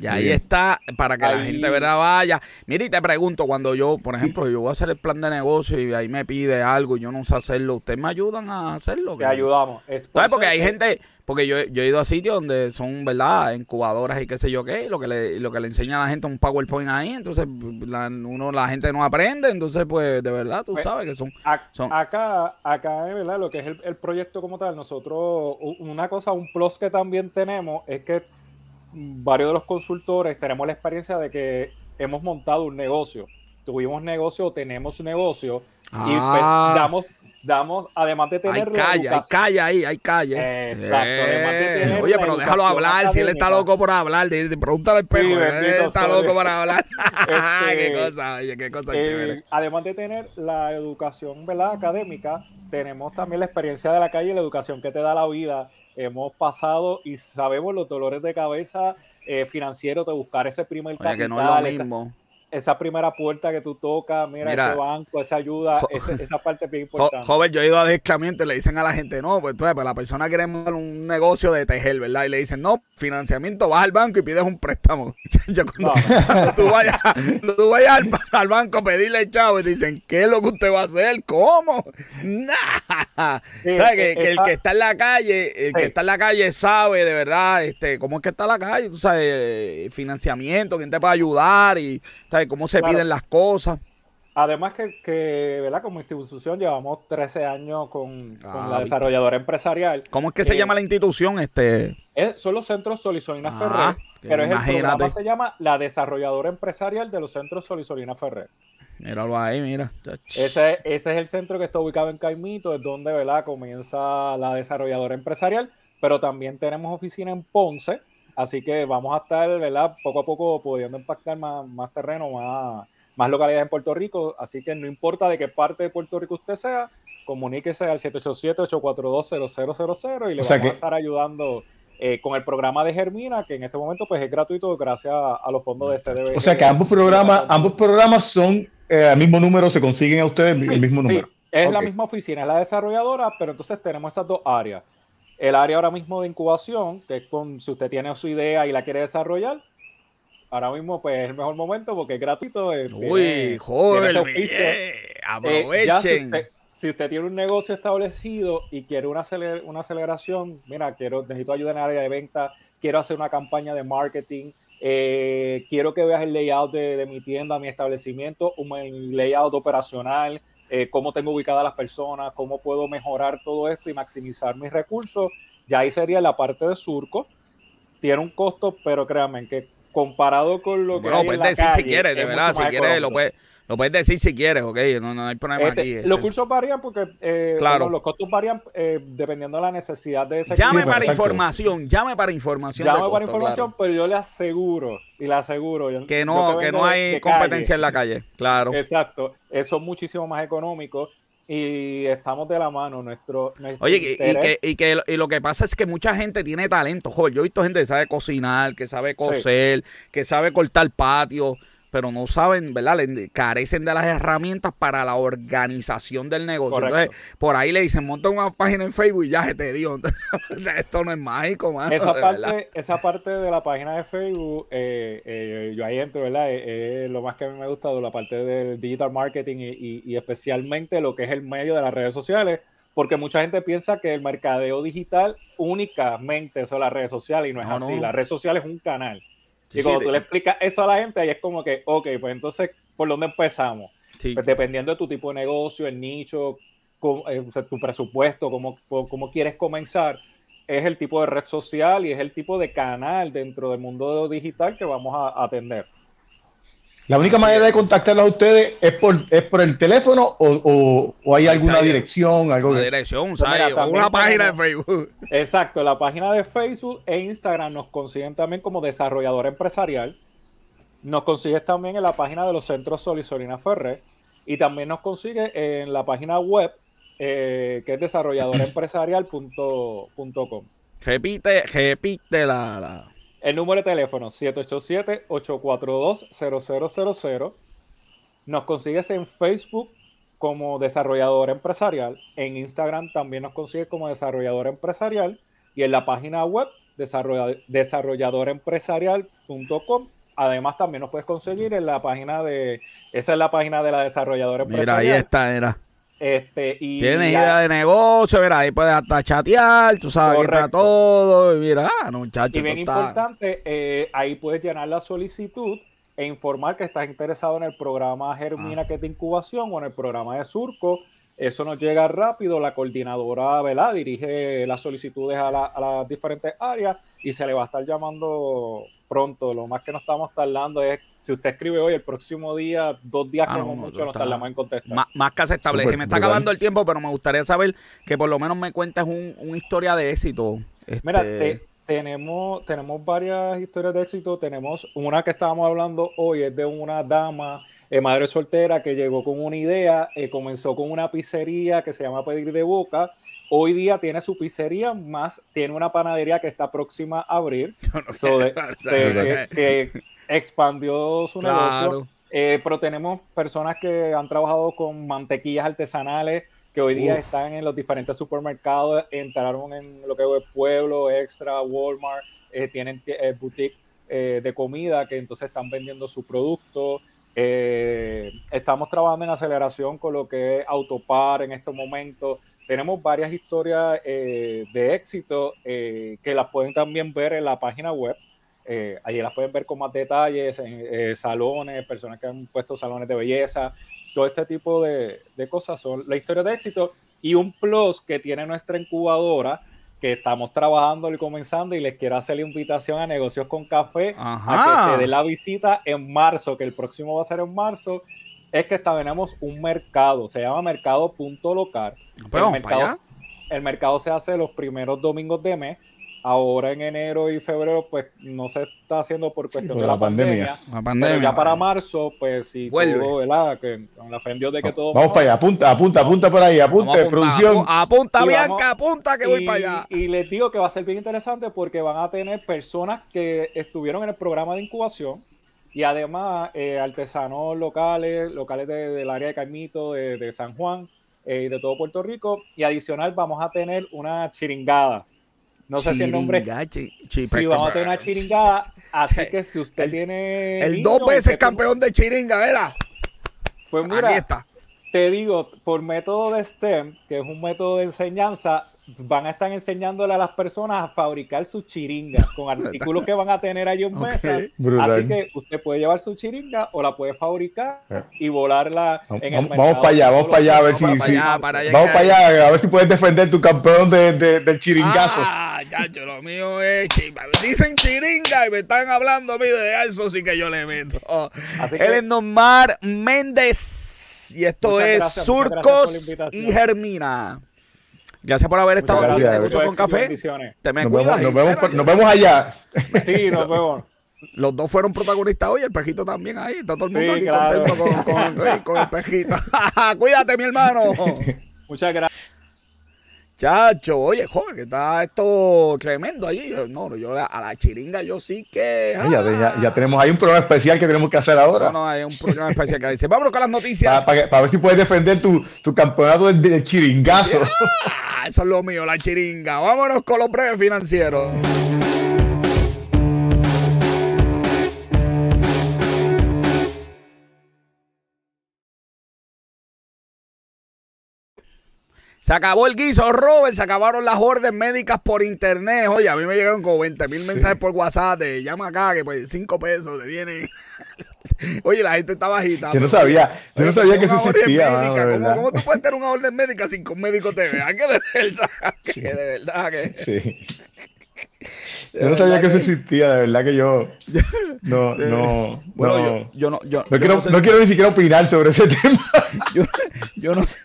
Y ahí está, para que la gente verdad vaya. Mira, y te pregunto, cuando yo, por ejemplo, yo voy a hacer el plan de negocio y ahí me pide algo y yo no sé hacerlo, ¿ustedes me ayudan a hacerlo? Te ayudamos. ¿Sabes? Porque hay gente, porque yo, yo, he ido a sitios donde son, ¿verdad? Incubadoras y qué sé yo qué, lo que le, lo que le enseña a la gente un PowerPoint ahí, entonces la, uno, la gente no aprende, entonces pues de verdad tú pues, sabes que son, son... Acá, acá, ¿verdad? Lo que es el, el proyecto como tal, nosotros, una cosa, un plus que también tenemos es que varios de los consultores tenemos la experiencia de que hemos montado un negocio. Tuvimos negocio, tenemos negocio. Y pues ah. damos damos, además de tener. Hay calle, hay calle ahí, hay calle. Exacto. Eh. Oye, pero déjalo hablar, si él está loco por hablar, pregúntale al perro, él está loco por hablar. *laughs* *laughs* qué este, cosa, oye, qué cosa eh, chévere. Además de tener la educación ¿verdad? académica, tenemos también la experiencia de la calle y la educación que te da la vida. Hemos pasado y sabemos los dolores de cabeza eh, financieros de buscar ese primer capital. que no es lo mismo esa primera puerta que tú tocas, mira, ese banco, esa ayuda, esa parte es bien importante. Joven, yo he ido a desclamiento y le dicen a la gente, no, pues, pues, la persona quiere un negocio de tejer, ¿verdad? Y le dicen, no, financiamiento, vas al banco y pides un préstamo. *laughs* cuando, tú vayas, tú vayas al, banco a pedirle chavo y dicen, ¿qué es lo que usted va a hacer? ¿Cómo? Nah. ¿Sabes? Que, el que está en la calle, el que está en la calle sabe de verdad este, cómo es que está la calle, tú sabes, eh, financiamiento, quién te puede ayudar y cómo se piden las cosas. Además que, ¿verdad? Como institución llevamos 13 años con, la desarrolladora empresarial. ¿Cómo es que se eh, llama la institución? Este... son los centros Solisolina ah, Ferrer, pero es el programa se llama la desarrolladora empresarial de los centros Solisolina Ferrer. Míralo ahí, mira. Ese, ese es el centro que está ubicado en Caimito, es donde ¿verdad? comienza la desarrolladora empresarial, pero también tenemos oficina en Ponce, Así que vamos a estar, ¿verdad? Poco a poco pudiendo impactar más, más terreno, más, más localidades en Puerto Rico. Así que no importa de qué parte de Puerto Rico usted sea, comuníquese al 787-842-0000 y le vamos a estar ayudando eh, con el programa de Germina, que en este momento pues es gratuito gracias a, los fondos de CDB. O sea que ambos programas, ambos programas son el eh, mismo número, se consiguen a ustedes el mismo número. es la misma oficina, es la desarrolladora, pero entonces tenemos esas dos áreas el área ahora mismo de incubación, que es con, si usted tiene su idea y la quiere desarrollar, ahora mismo pues es el mejor momento porque es gratuito. Eh, Uy, joder, eh, aprovechen. si, usted, tiene un negocio establecido y quiere una, una aceleración, mira, quiero, necesito ayuda en el área de venta, quiero hacer una campaña de marketing, eh, quiero que veas el layout de, de, mi tienda, mi establecimiento, un layout operacional, eh, cómo tengo ubicadas las personas, cómo puedo mejorar todo esto y maximizar mis recursos. Ya ahí sería la parte de surco. Tiene un costo, pero créanme que comparado con lo que. No, puedes decir si quieres, de verdad, si quieres, lo puedes. Lo puedes decir si quieres, ok, no, no hay problema este, aquí. Los este. cursos varían porque eh, claro. los costos varían eh, dependiendo de la necesidad de ese Llame para información, llame para información. Llame para información, pero yo le aseguro, y le aseguro que no, que, no hay competencia en la calle, claro. Exacto, eso es muchísimo más económico y estamos de la mano. Nuestro, Oye, y, que, y, que, y lo que pasa es que mucha gente tiene talento. Joder, yo he visto gente que sabe cocinar, que sabe coser, que sabe cortar patio pero no saben, ¿verdad? carecen de las herramientas para la organización del negocio. Entonces, por ahí le dicen, monta una página en Facebook y ya se te dio. *laughs* esto no es mágico, mano. Esa, parte, esa parte de la página de Facebook, eh, eh, yo ahí entro, ¿verdad? Eh, lo más que a mí me ha gustado, la parte del digital marketing y, especialmente lo que es el medio de las redes sociales porque mucha gente piensa que el mercadeo digital únicamente son las redes sociales y no es así. La red social es un canal y cuando tú le explicas eso a la gente, ahí es como que, ok, pues entonces, ¿por dónde empezamos? Pues dependiendo de tu tipo de negocio, el nicho, eh, tu presupuesto, cómo, cómo quieres comenzar, es el tipo de red social y es el tipo de canal dentro del mundo digital que vamos a atender. ¿La única manera de contactarlos a ustedes es por, es por el teléfono o, hay alguna dirección? Algo una dirección, pues o una página de Facebook. *laughs* Exacto, la página de Facebook e Instagram nos consiguen también como desarrollador empresarial. Nos consigues también en la página de los centros Sol y Solina Ferrer. Y también nos consigue en la página web eh, que es desarrolladorempresarial.com. Repite, repite la, la el número de teléfono 787-842-0000. Nos consigues en Facebook como desarrollador empresarial. En Instagram también nos consigues como desarrollador empresarial. Y en la página web desarrolladorempresarial.com. Además, también nos puedes conseguir en la página de. Esa es la página de la desarrolladora empresarial. Mira, ahí está, era. Este, y Tienes idea de negocio, mira, ahí puedes hasta chatear, tú sabes, está todo, y mira, ah, no, muchacho. Y bien importante, eh, ahí puedes llenar la solicitud e informar que estás interesado en el programa Germina, ah. que es de incubación, o en el programa de Surco. Eso nos llega rápido, la coordinadora, ¿verdad? Dirige las solicitudes a, a las diferentes áreas y se le va a estar llamando pronto. Lo más que nos estamos tardando es si usted escribe hoy, el próximo día, dos días ah, como mucho, nos tardamos en contestar. Más, más que aceptable. me está acabando el tiempo, pero me gustaría saber que por lo menos me cuentes un, una historia de éxito. Mira, este tenemos, tenemos varias historias de éxito. Tenemos una que estábamos hablando hoy, es de una dama, eh, madre soltera, que llegó con una idea, eh, comenzó con una pizzería que se llama Pedir de Boca. Hoy día tiene su pizzería, más tiene una panadería que está próxima a abrir. *laughs* que, expandió su negocio. Eh, pero tenemos personas que han trabajado con mantequillas artesanales que hoy día están en los diferentes supermercados, entraron en lo que es Pueblo, Extra, Walmart, eh, tienen eh, boutique de comida que entonces están vendiendo su producto. estamos trabajando en aceleración con lo que es Autopar en estos momentos. Tenemos varias historias de éxito que las pueden también ver en la página web. Allí las pueden ver con más detalles, en salones, personas que han puesto salones de belleza, todo este tipo de, cosas son la historia de éxito y un plus que tiene nuestra incubadora que estamos trabajando y comenzando y les quiero hacer la invitación a negocios con café a que se dé la visita en marzo, que el próximo va a ser en marzo, es que tenemos un mercado, se llama Mercado Punto Local. El mercado, el mercado se hace los primeros domingos de mes ahora en enero y febrero, pues no se está haciendo por cuestión de la, pandemia. Pero ya para marzo, pues si todo, ¿verdad? Que con la fe de que todo. Vamos para allá, apunta, apunta, apunta por ahí, apunta, producción. Apunta, Bianca, apunta que voy para allá. Y les digo que va a ser bien interesante porque van a tener personas que estuvieron en el programa de incubación y además eh, artesanos locales, locales del área de Caimito, de, San Juan eh, y de todo Puerto Rico. Y adicional vamos a tener una chiringada no sé si el nombre. Sí, vamos a tener una chiringada. Así que si usted tiene. El dos veces campeón de chiringa, ¿verdad? Pues mira, te digo, por método de STEM, que es un método de enseñanza, van a estar enseñándole a las personas a fabricar sus chiringas con *laughs* artículos que van a tener ahí en mesa. Así que usted puede llevar su chiringa o la puede fabricar y volarla en el Vamos para allá, vamos para allá a ver si, vamos para allá a ver si puedes defender tu campeón de, del chiringazo. Ah, ya, yo lo mío es dicen chiringa y me están hablando a mí de eso sí que yo le meto. Él es Nomar Méndez y esto es Surcos y Germina. Gracias por haber estado aquí. Te con café. Te me nos, vemos, nos, vemos, nos vemos allá. Sí, nos vemos. Los dos fueron protagonistas hoy, el pejito también ahí. Está todo el mundo aquí contento con, con, con, el pejito. *laughs* Cuídate, mi hermano. Muchas gracias. Chacho, oye, joven, que está esto tremendo allí. No, yo a la chiringa yo sí que. Ya, ya, tenemos ahí un programa especial que tenemos que hacer ahora. No, no, hay un programa especial que dice. Vámonos con las *laughs* noticias. Para, ver si puedes defender tu, tu campeonato de, chiringazo. Ah, eso es lo mío, la chiringa. Vámonos con los breves financieros. Se acabó el guiso, Robert. Se acabaron las órdenes médicas por internet. Oye, a mí me llegaron como 20 mil mensajes por WhatsApp de llama acá, que pues 5 pesos te vienen. *laughs* Oye, la gente está bajita. Yo no sabía, yo no sabía que eso existía. ¿Cómo, ¿Cómo, tú puedes tener una orden médica sin que un médico te vea? Que de verdad, *laughs* que de verdad que. Sí. *laughs* Yo no sabía que eso existía, de verdad que yo no, no, bueno, no, yo, yo no, yo, no, quiero, no, quiero ni siquiera opinar sobre ese tema. yo, yo no sé.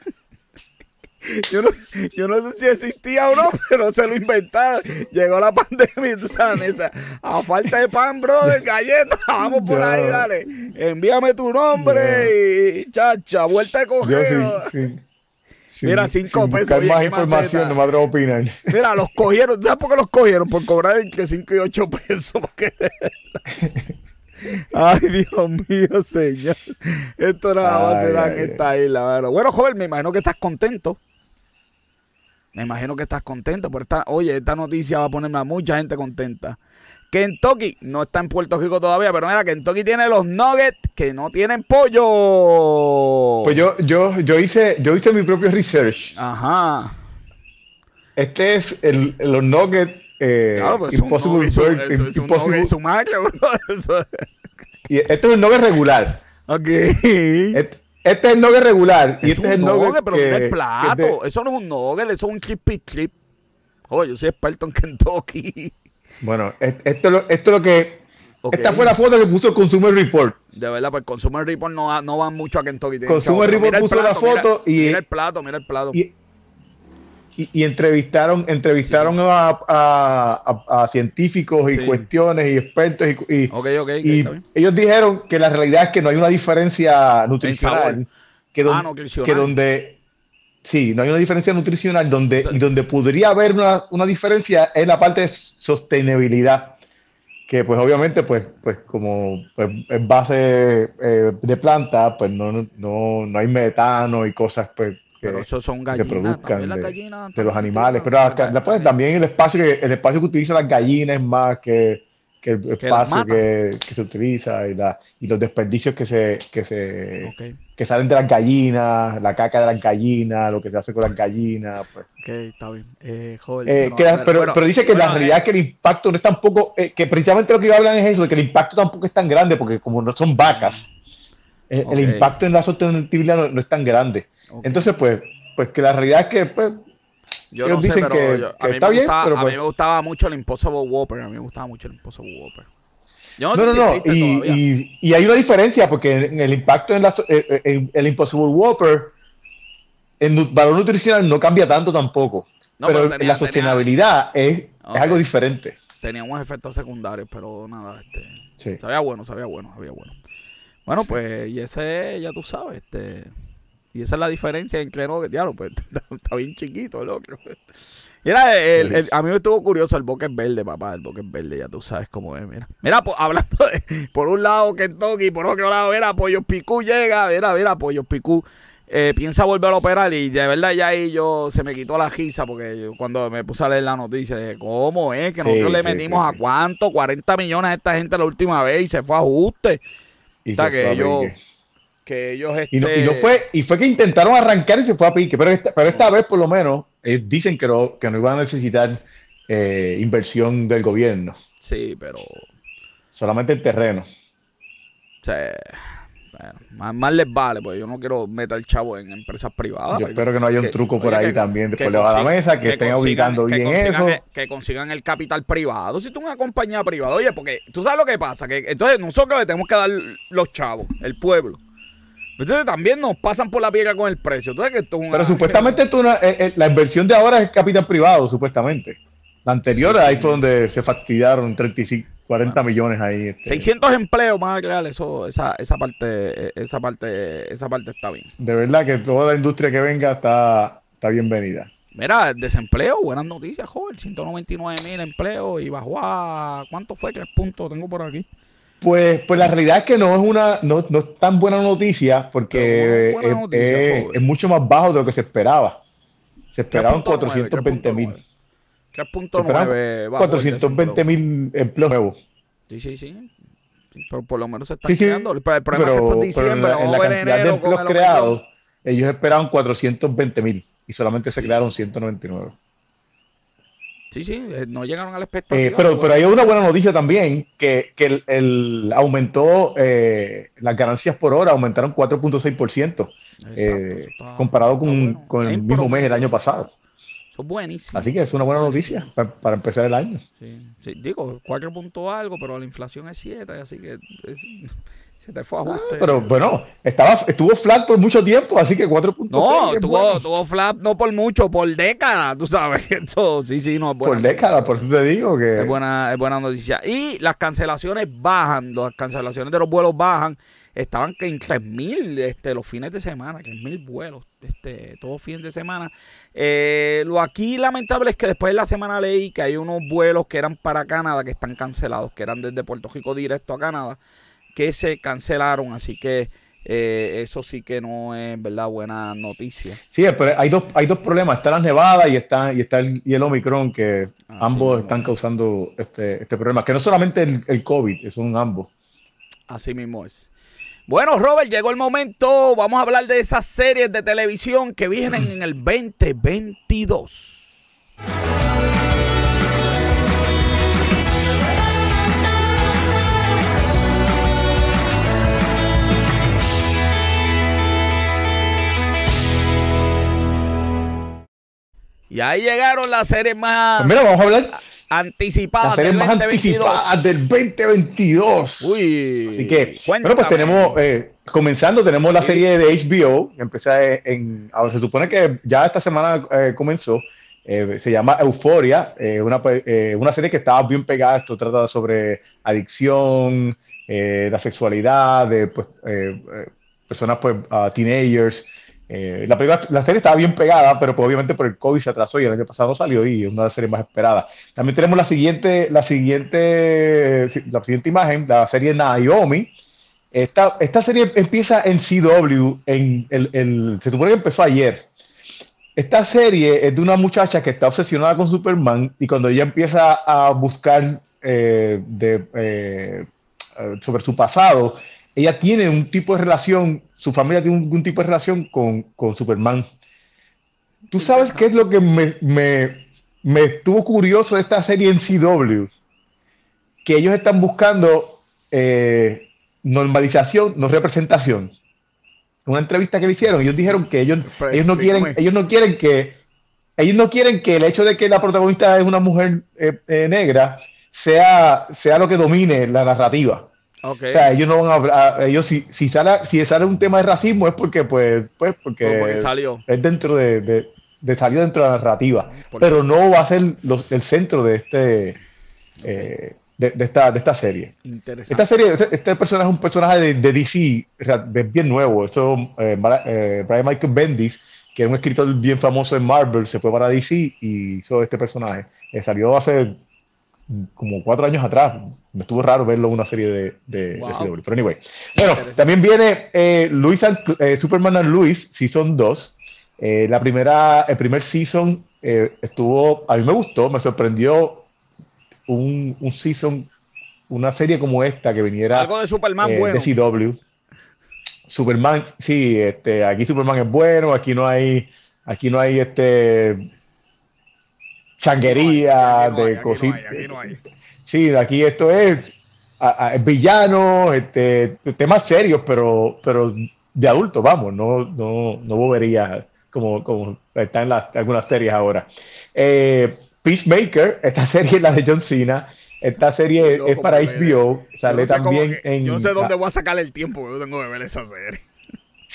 Yo no, yo no sé si existía o no, pero se lo inventaron. Llegó la pandemia, tú sabes, a falta de pan, brother, galletas, vamos por ahí, dale. Envíame tu nombre y chacha, vuelta de cogeo. Mira, cinco pesos. más información, no me atrevo a opinar. Mira, los cogieron. ¿Sabes por qué los cogieron? Por cobrar entre 5 y 8 pesos. Porque... *laughs* Ay, Dios mío, señor. Esto nada más será en esta isla. Bueno, joven, me imagino que estás contento. Me imagino que estás contento por esta. Oye, esta noticia va a ponerme a mucha gente contenta. Kentucky no está en Puerto Rico todavía, pero mira, Kentucky tiene los nuggets que no tienen pollo. Pues yo, yo, yo hice, yo hice mi propio research. Ajá. Este es el, los nuggets eh, claro, pues Impossible es un, es un nugget sumario, *laughs* bro. y esto es un nugget regular. Ok. Este es el nugget regular. y este es el nugget, pero mira el plato. Eso no es un nugget, eso es un crispy clip. Oye, yo soy experto en Kentucky. Bueno, esto, esto es lo que Esta fue la foto que puso Consumer Report. De verdad, pues Consumer Report no, no van mucho a Kentucky. Consumer Report puso la foto y. Mira el plato, mira el plato. Y, y, entrevistaron entrevistaron A, científicos y cuestiones y expertos y, y ellos dijeron que la realidad es que no hay una diferencia nutricional que, ah, que donde sí no hay una diferencia nutricional donde donde podría haber una, una diferencia en la parte de sostenibilidad que pues obviamente pues pues como pues, en base eh, de planta pues no, no, no hay metano y cosas pues pero eso son gallinas, que produzcan de, los animales. Pero después también el espacio que el espacio que utilizan las gallinas es más que, que el espacio que, se utiliza y, la, y los desperdicios que se que se que salen de las gallinas, la caca de las gallinas, lo que se hace con las gallinas. Pues. Ok, está bien. Eh, eh, pero, pero, dice que la realidad es que el impacto no es tampoco, eh, que precisamente lo que hablan es eso, de que el impacto tampoco es tan grande, porque como no son vacas, el impacto en la sostenibilidad no es tan grande. Entonces, pues, pues que la realidad es que, pues, yo no sé, pero a, mí me gustaba, a mí pues me gustaba mucho el Impossible Whopper. A mí me gustaba mucho el Impossible Whopper. Yo no, no, no, y, y, y, hay una diferencia porque en el impacto en, la, eh, eh, el Impossible Whopper, en valor nutricional no cambia tanto tampoco. pero, en la sostenibilidad es, es, algo diferente. Tenía unos efectos secundarios, pero nada, este, sabía bueno, sabía bueno, sabía bueno. Bueno, pues, y ese, ya tú sabes, este y esa es la diferencia entre no, diablo, pues *laughs* está, bien chiquito el otro. Mira, el, a mí me estuvo curioso el boque verde, papá. El boque verde, ya tú sabes cómo es. Mira, mira hablando de, por un lado Kentucky, por otro lado, mira, Pollo Picú llega, mira, mira, Pollo Picú eh, piensa volver a operar y de verdad ya ahí yo se me quitó la risa porque cuando me puse a leer la noticia, de ¿cómo es? Que nosotros le metimos a cuánto, 40 millones a esta gente la última vez y se fue a ajuste. Y Está que ellos que ellos y, no, este fue y fue que intentaron arrancar y se fue a pique pero esta, pero esta vez por lo menos eh, dicen que no que no iban a necesitar eh, inversión del gobierno sí pero solamente el terreno sí más, les vale, pues yo no quiero meter el chavo en empresas privadas. Yo espero que no haya un truco por ahí también después le va a la mesa, que, estén ubicando bien eso. que consigan el capital privado. Si tú una compañía privada, oye, porque tú sabes lo que pasa, que entonces nosotros le tenemos que dar los chavos, el pueblo. Entonces también nos pasan por la piedra con el precio. Pero supuestamente eh, eh, la inversión de ahora es capital privado, supuestamente. La anterior ahí fue donde se fastidiaron 35, 40 millones ahí. 600 este. empleos más a crear, eso, esa, esa parte, esa parte, esa parte está bien. De verdad que toda la industria que venga está, está bienvenida. Mira, desempleo, buenas noticias, joven. 199 mil empleos y bajó a. ¿Cuánto fue? ¿Tres puntos tengo por aquí? Pues, pues la realidad es que no es una no, no es tan buena noticia porque es, mucho más bajo de lo que se esperaba. Se esperaban 420 mil. 3.9 420 mil empleos nuevos. Sí, sí, sí. Pero por lo menos se están creando. el problema es que esto es diciembre, en la, cantidad de empleos creados, ellos esperaban 420 mil y solamente se crearon 199. Sí, sí, eh, no llegaron a la expectativa. Eh, pero, pero hay una buena noticia también, que, que el, aumentó, eh, las ganancias por hora aumentaron 4.6%, eh, comparado con, con el mismo mes del año pasado. Eso es buenísimo. Así que es una buena noticia para, empezar el año. Sí, sí, digo, 4 puntos algo, pero la inflación es 7, así que es, se te fue ajuste. Ah, pero bueno, estaba, estuvo flat por mucho tiempo, así que 4 puntos. No, estuvo, flat no por mucho, por décadas, tú sabes. *laughs* Esto, sí, sí, no es buena. Por décadas, por eso te digo que. Es buena, es buena noticia. Y las cancelaciones bajan, las cancelaciones de los vuelos bajan. Estaban que en 3.000 este, los fines de semana, 3.000 vuelos, este, todos fines de semana. Eh, lo aquí lamentable es que después de la semana leí que hay unos vuelos que eran para Canadá que están cancelados, que eran desde Puerto Rico directo a Canadá que se cancelaron, así que eh, eso sí que no es verdad buena noticia. Sí, pero hay dos, hay dos problemas, está la nevada y está, y está el, y el Omicron, que ah, ambos están causando este, este problema, que no solamente el, el COVID, son ambos. Así mismo es. Bueno, Robert, llegó el momento. Vamos a hablar de esas series de televisión que vienen en el *clears throat* 2022. Y ahí llegaron las series más. Pues mira, vamos a hablar. anticipadas del 2022. del 2022. Uy. Así que, bueno, pues tenemos, eh, comenzando, tenemos la serie de HBO, que empieza en, ahora se supone que ya esta semana eh, comenzó. Eh, se llama Euforia, una, una serie que estaba bien pegada. Esto trata sobre adicción, la sexualidad, de pues, personas, pues, teenagers. Eh, la, serie estaba bien pegada, pero pues, obviamente por el COVID se atrasó y el año pasado salió y es una series más esperadas. También tenemos la siguiente, la siguiente, la siguiente imagen, la serie Naomi. Esta, esta serie empieza en CW, en el, se supone que empezó ayer. Esta serie es de una muchacha que está obsesionada con Superman y cuando ella empieza a buscar eh, eh, sobre su pasado, ella tiene un tipo de relación su familia tiene un, tipo de relación con, Superman. ¿Tú sabes qué es lo que me, me, estuvo curioso de esta serie en CW? Que ellos están buscando eh, normalización, no representación. Una entrevista que le hicieron, ellos dijeron que ellos, ellos no quieren, ellos no quieren que ellos no quieren que el hecho de que la protagonista es una mujer eh, eh, negra sea, sea lo que domine la narrativa. O sea, ellos no van a, ellos si, si sale si sale un tema de racismo es porque pues pues porque, salió. es dentro de, de, de, salió dentro de la narrativa, pero no va a ser el centro de este eh, de, esta, de esta serie. Esta serie, este, este, personaje es un personaje de, de DC, bien nuevo. Eso, eh, eh, Brian Michael Bendis, que es un escritor bien famoso en Marvel, se fue para DC y hizo este personaje. salió hace como cuatro años atrás. Me estuvo raro verlo en una serie de, de, Pero anyway. Bueno, también viene eh, Luis eh, Superman and Luis, Season 2. Eh, la primera, el primer season eh, estuvo, a mí me gustó, me sorprendió un, un season, una serie como esta que viniera Algo de Superman bueno. de CW. Superman, sí, este, aquí Superman es bueno, aquí no hay, aquí no hay este changuería, de cositas. Sí, aquí esto es villano, este, temas serios, pero, pero de adultos, vamos, no, no, no bobería como, como está en las, algunas series ahora. Eh, Peacemaker, esta *laughs* serie es la de John Cena. Esta serie es para HBO. Sale también en. Yo no sé dónde voy a sacar el tiempo, yo tengo que ver esa serie.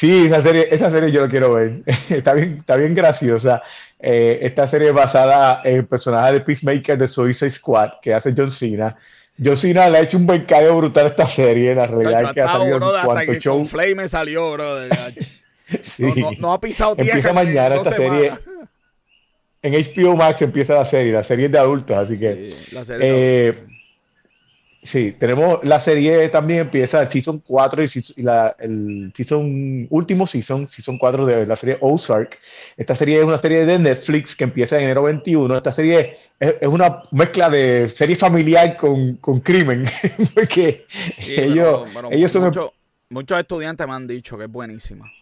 Sí, esa serie, esa serie yo lo quiero ver. *laughs* está bien, está bien graciosa. Eh, esta serie basada en el personaje de Peacemaker de Suicide Squad que hace John Cena. John Cena le ha hecho un mercadeo brutal a esta serie, la realidad que ha salido bro, hasta que show. Con Flame salió, brother. *laughs* no, ha pisado tierra. Empieza mañana esta serie. En HBO Max empieza la serie, la serie es de adultos, así que... la serie eh, Sí, tenemos la serie también empieza el season 4 y, la, el season último season, season 4 de la serie Ozark. Esta serie es una serie de Netflix que empieza en enero 21. Esta serie es, una mezcla de serie familiar con, con crimen, *laughs* porque ellos, ellos son... muchos estudiantes me han dicho que es buenísima.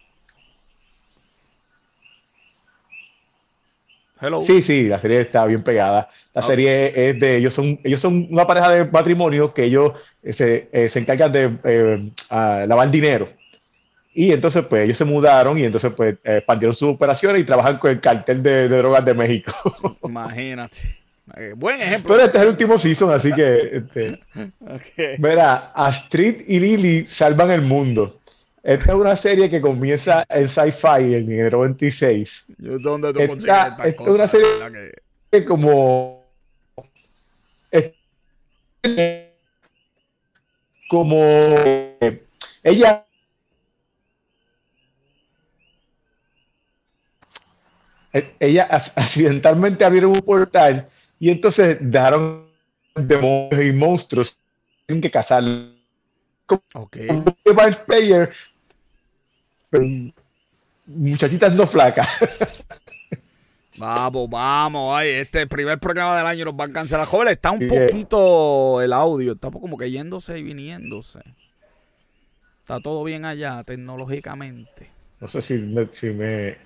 Sí, sí, la serie está bien pegada. La serie es de ellos son ellos son una pareja de matrimonio que ellos eh, se, eh, se encargan de eh, lavar dinero. Y entonces pues ellos se mudaron y entonces pues expandieron sus operaciones y trabajan con el cartel de, drogas de México. *laughs* Imagínate. Buen ejemplo. Pero este es el último season, así que este, *laughs* Mira, Astrid y Lily salvan el mundo. Esta es una serie que comienza en Sci-Fi en el 96. ¿Dónde tú esta, esta es una serie que... como como ella ella accidentalmente abrieron un portal y entonces dejaron demonios y monstruos tienen que cazar okay. Player muchachitas no flacas. *laughs* Vamos, vamos, ay, este primer programa del año nos van a cancelar. Joven, está un poquito el audio, está como que yéndose y viniéndose. Está todo bien allá tecnológicamente. No sé si me, si me...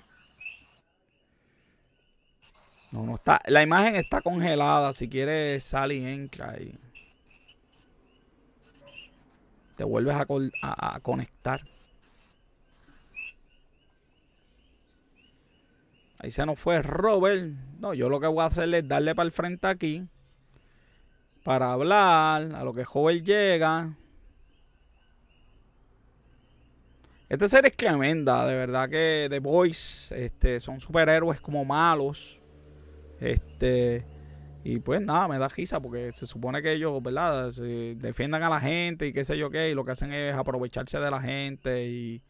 No, no está. La imagen está congelada. Si quieres, sal y entra ahí. Te vuelves a conectar. Ahí se nos fue Robert. No, yo lo que voy a hacer es darle para el frente aquí. para hablar, a lo que Joel llega. Esta serie es tremenda, de verdad que The Boys este, son superhéroes como malos. Este, y pues nada, me da risa porque se supone que ellos, ¿verdad? Defiendan a la gente y qué sé yo qué, y lo que hacen es aprovecharse de la gente y,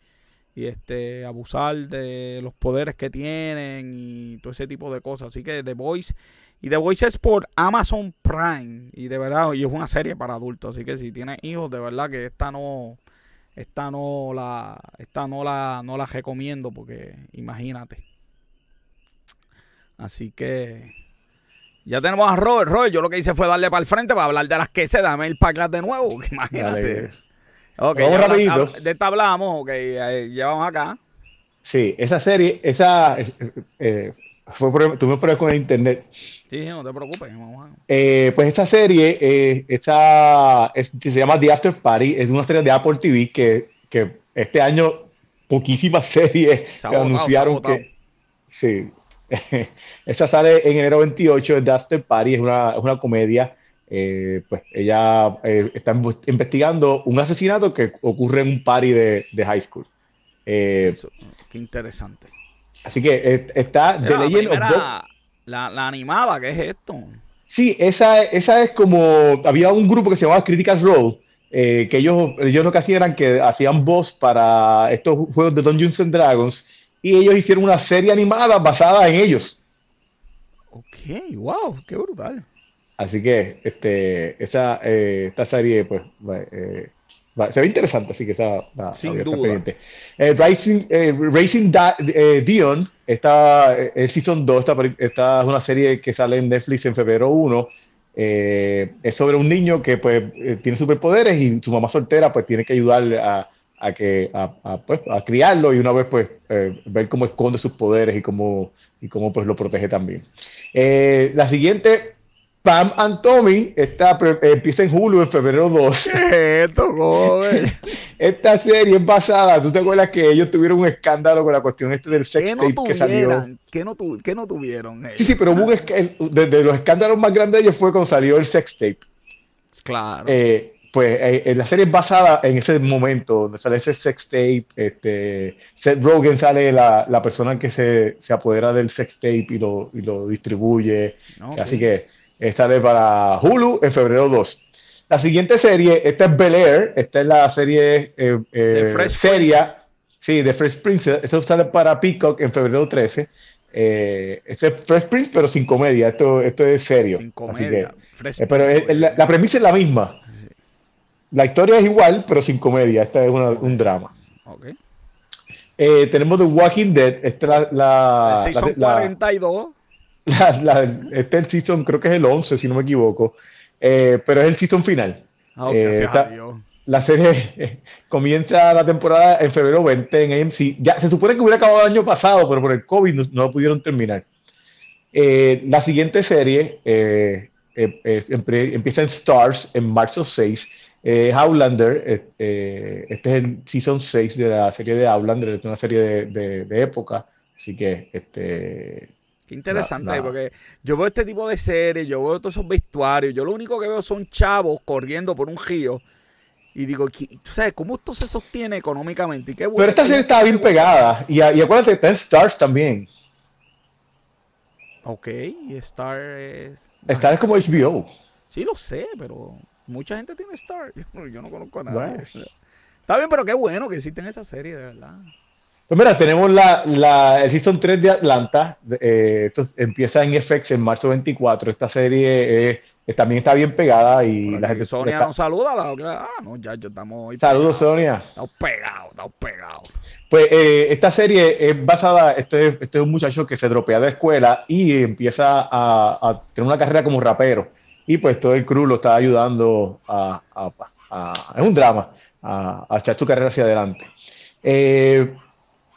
y este abusar de los poderes que tienen y todo ese tipo de cosas. Así que The Voice y The Voice es por Amazon Prime y de verdad y es una serie para adultos, así que si tienes hijos, de verdad que esta no esta no la esta no la no la recomiendo porque imagínate. Así que ya tenemos a Robert. Robert, yo lo que hice fue darle para el frente para hablar de las que se dame el pack de nuevo. *laughs* Imagínate. Ok, Vamos de esta hablamos, ok, llevamos acá. Sí, esa serie, esa eh, fue tuvimos problemas con el internet. Sí, no te preocupes. Vamos eh, pues esa serie, eh, esa, se llama The After Party, es una serie de Apple TV que, que este año poquísimas *laughs* series anunciaron que... Sí, *laughs* esa sale en enero 28, The After Party, es una, es una comedia. Eh, pues ella eh, está investigando un asesinato que ocurre en un party de, de high school. Eh, qué interesante. Así que está de la, la, animada, ¿qué es esto? Sí, esa, esa es como. Había un grupo que se llamaba Critical Role, que ellos, ellos lo que hacían eran que hacían voz para estos juegos de Dungeons and Dragons y ellos hicieron una serie animada basada en ellos. Ok, wow, qué brutal. Así que este, esa, eh, esta serie pues eh, se ve interesante, así que esa Sin duda. Eh, Racing, Racing Dion, está, el Season 2, esta, es una serie que sale en Netflix en febrero 1. es sobre un niño que pues tiene superpoderes y su mamá soltera pues tiene que ayudarle a, a, que, a, pues, a criarlo y una vez pues eh, ver cómo esconde sus poderes y cómo, y cómo pues lo protege también. Eh, la siguiente, Pam and Tommy, está, empieza en Hulu en febrero 2. *laughs* Esta serie es basada, ¿tú te acuerdas que ellos tuvieron un escándalo con la cuestión este del sex tape que salió? ¿Qué no, no tuvieron? Sí, sí, pero hubo un de, los escándalos más grandes de ellos fue cuando salió el sex tape. Claro. Eh, pues eh, la serie es basada en ese momento, donde sale ese sex tape, este, Seth Rogen sale la, la persona que se, se, apodera del sex tape y lo, y lo distribuye. Así que eh, sale para Hulu en febrero 2. La siguiente serie, esta es Bel Air, esta es la serie eh, eh seria, sí, de Fresh Prince, esto sale para Peacock en febrero 13. Eh, este es Fresh Prince, pero sin comedia, esto, esto es serio. Sin comedia. pero la, la, premisa es la misma. La historia es igual, pero sin comedia. Esta es un drama. Okay. Eh, tenemos The Walking Dead. Esta es la. la, season 42. Este es el season, creo que es el 11, si no me equivoco. Eh, pero es el season final. Ah, eh, la serie *laughs* comienza la temporada en febrero 20 en AMC. Ya, se supone que hubiera acabado el año pasado, pero por el COVID no, lo pudieron terminar. la siguiente serie empieza en Stars en marzo 6 eh, Outlander, eh, eh, este es el season 6 de la serie de Outlander, es una serie de, de, época, así que este... Qué interesante, porque yo veo este tipo de series, yo veo todos esos vestuarios, yo lo único que veo son chavos corriendo por un río. Y digo, ¿tú sabes cómo esto se sostiene económicamente? Y qué Pero esta serie está bien pegada. Y, y acuérdate, está en Stars también. Ok, y Star es... Star es como HBO. Sí, lo sé, pero Mucha gente tiene Star. *laughs* Yo, no conozco a nadie. Está bien, pero qué bueno que existen esa serie, de verdad. Pues mira, tenemos la, la, el Season 3 de Atlanta. Eh, esto empieza en FX en marzo 24. Esta serie eh, también está bien pegada y la gente. Sonia nos saluda. La, ah, no, ya, yo estamos. Saludos, Sonia. Estamos pegados, estamos pegados. Pues eh, esta serie es basada, este, este, es un muchacho que se dropea de escuela y empieza a, a tener una carrera como rapero y pues todo el crew lo está ayudando a, a, es un drama, a, echar su carrera hacia adelante. Eh,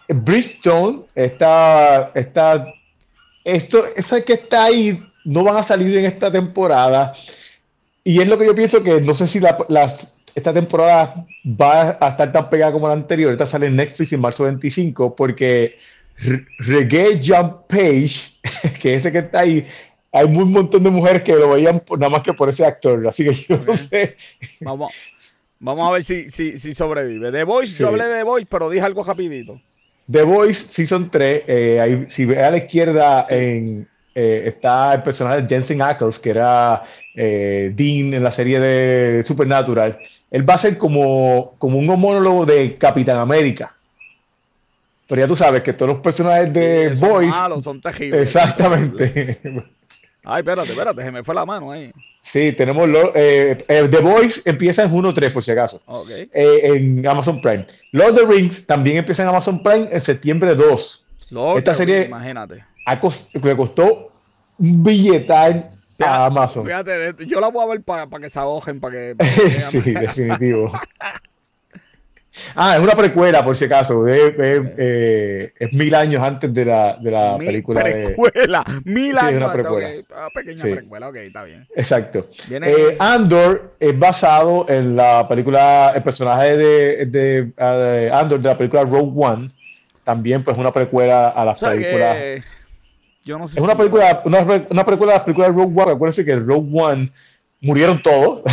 Bridgestone está, está, esto, eso que está ahí, no van a salir en esta temporada. Y es lo que yo pienso que no sé si la, esta temporada va a estar tan pegada como la anterior. Esta sale en Netflix en marzo 25 porque Reggae Jump Page, *laughs* que ese que está ahí, hay un montón de mujeres que lo veían nada más que por ese actor, así que yo no sé. Vamos, vamos a ver si, si, si sobrevive. The Voice, yo hablé de The Voice, pero dije algo rapidito. The Voice Season 3, eh, si ve a la izquierda en, eh, está el personaje de Jensen Ackles, que era eh, Dean en la serie de Supernatural. Él va a ser como, como un homólogo de Capitán América. Pero ya tú sabes que todos los personajes de sí, Voice. Son malos, son terribles. Exactamente. *laughs* Ay, espérate, espérate, se me fue la mano ahí. Sí, tenemos lo, eh, eh, The Voice empieza en 1.3 por si acaso. Okay. Eh, en Amazon Prime. Lord of the Rings también empieza en Amazon Prime en septiembre 2. Lord Esta serie imagínate. Cost, le costó un billetal a Amazon. Fíjate, yo la voy a ver para que se ahojen, para que... *laughs* Para que sí, definitivo. *laughs* Ah, es una precuela, por si acaso. Es, es, eh, es mil años antes de la, de la película. Precuela, de... mil sí, años una precuela. Okay. Ah, pequeña sí. precuela, ok, está bien. Exacto. Eh, Andor es basado en la película, el personaje de, de, Andor de la película Rogue One. También, pues, una precuela a las o sea películas. Que... Yo no sé es una si película, una, una precuela de las películas de Rogue One. Acuérdense que Rogue One murieron todos.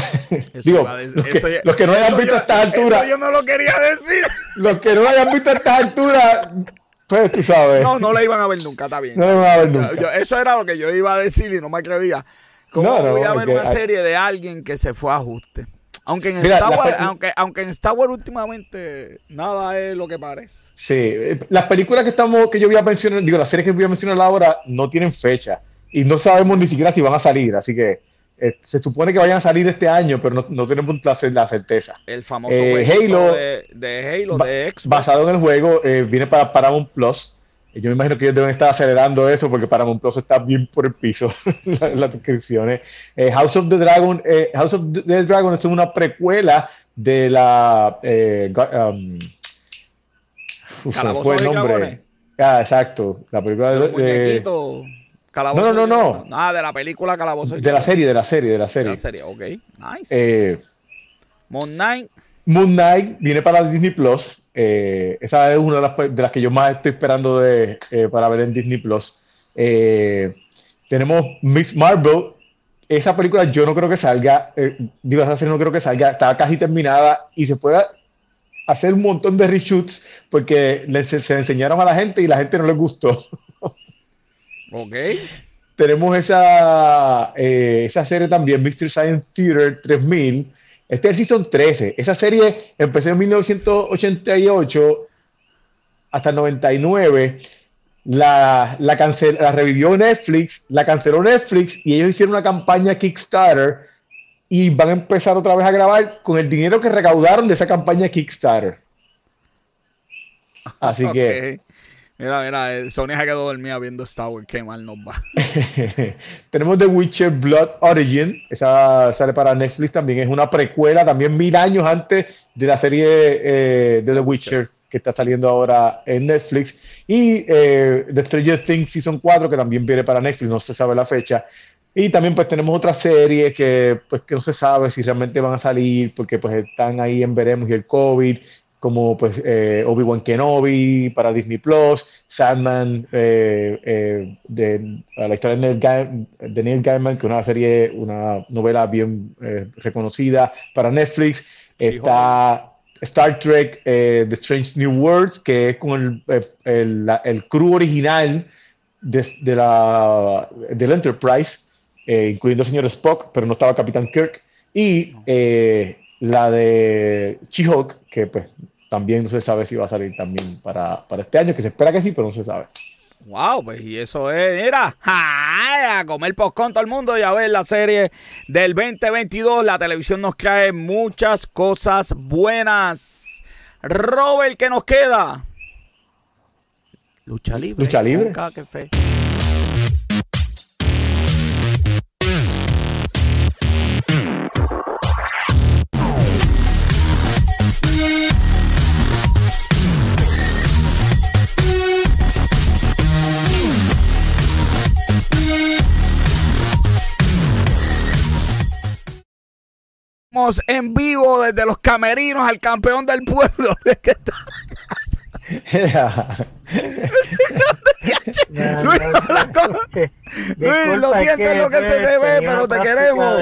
Digo, los, que, los, que, no hayan visto yo, a estas alturas. Eso yo no lo quería decir. Los que no hayan visto a estas alturas, pues tú sabes. No, no la iban a ver nunca, está bien. No la iban a ver nunca. Yo, eso era lo que yo iba a decir y no me atrevía. ¿Cómo No, no, voy a ver una serie de alguien que se fue a ajuste? Aunque en, Mira, Star Wars, aunque, aunque en Star Wars últimamente nada es lo que parece. Sí, las películas que estamos, que yo voy a mencionar, digo, las series que voy a mencionar ahora no tienen fecha y no sabemos ni siquiera si van a salir, así que eh, se supone que vayan a salir este año, pero no, no tenemos la, la certeza. El famoso Eh, Halo- de, de Halo, Ba- de Xbox. Basado en el juego, eh, viene para Paramount Plus. Eh, Yo me imagino que ellos deben estar acelerando eso porque Paramount Plus está bien por el piso *laughs* la- las suscripciones. Eh, House of the Dragon, eh, House of the Dragon es una precuela de la eh, um, Calabozo fue el nombre. Ah, exacto. La película de de, los muñequitos. Calabozo no, no, de- no. Ah, de la película Calabozo. de la serie, de la serie, de la De serie. la serie, ok. Nice. Eh, Moon Knight. Moon Knight viene para Disney Plus. Eh, esa es una de las, de las que yo más estoy esperando de, eh, para ver en Disney Plus. Tenemos Miss Marvel. Esa película yo no creo que salga. digo, esa serie no creo que salga. Está casi terminada y se puede hacer un montón de reshoots porque se, se enseñaron a la gente y la gente no les gustó. *laughs* Ok. Tenemos esa, eh, esa serie también, Mystery Science Theater 3000. Este es el Season 13. Esa serie empezó en 1988 hasta el 99. La, la, cancel- la revivió Netflix, la canceló Netflix y ellos hicieron una campaña Kickstarter y van a empezar otra vez a grabar con el dinero que recaudaron de esa campaña Kickstarter. Así *laughs* que... Mira, mira, eh, Sonia se quedó dormida viendo Star Wars. Qué mal nos va. *laughs* Tenemos The Witcher Blood Origin, esa sale para Netflix también, es una precuela también mil años antes de la serie eh, de The Witcher que está saliendo ahora en Netflix y eh, The Stranger Things Season 4 que también viene para Netflix, no se sabe la fecha. Y también pues tenemos otras series que pues que no se sabe si realmente van a salir porque pues están ahí en veremos y el COVID como pues eh, Obi-Wan Kenobi para Disney Plus, Sandman, eh, eh, de, la historia de Neil, Ga- de Neil Gaiman, que es una serie, una novela bien eh, reconocida para Netflix. Sí, Está Star Trek, The Strange New Worlds, que es con el, el, el crew original de, de la, del Enterprise, eh, incluyendo el señor Spock, pero no estaba Capitán Kirk. Y eh, la de She-Hulk, que pues también no se sabe si va a salir también para, para este año, que se espera que sí, pero no se sabe. Wow, pues y eso es, mira, ¡ja! a comer postcón todo el mundo y a ver la serie del 2022. La televisión nos trae muchas cosas buenas. Robert, ¿qué nos queda? Lucha libre. Lucha libre. Nunca, qué fe. En vivo desde los camerinos al campeón del pueblo. Luis, Luis, lo siento lo que se te ve, pero te queremos.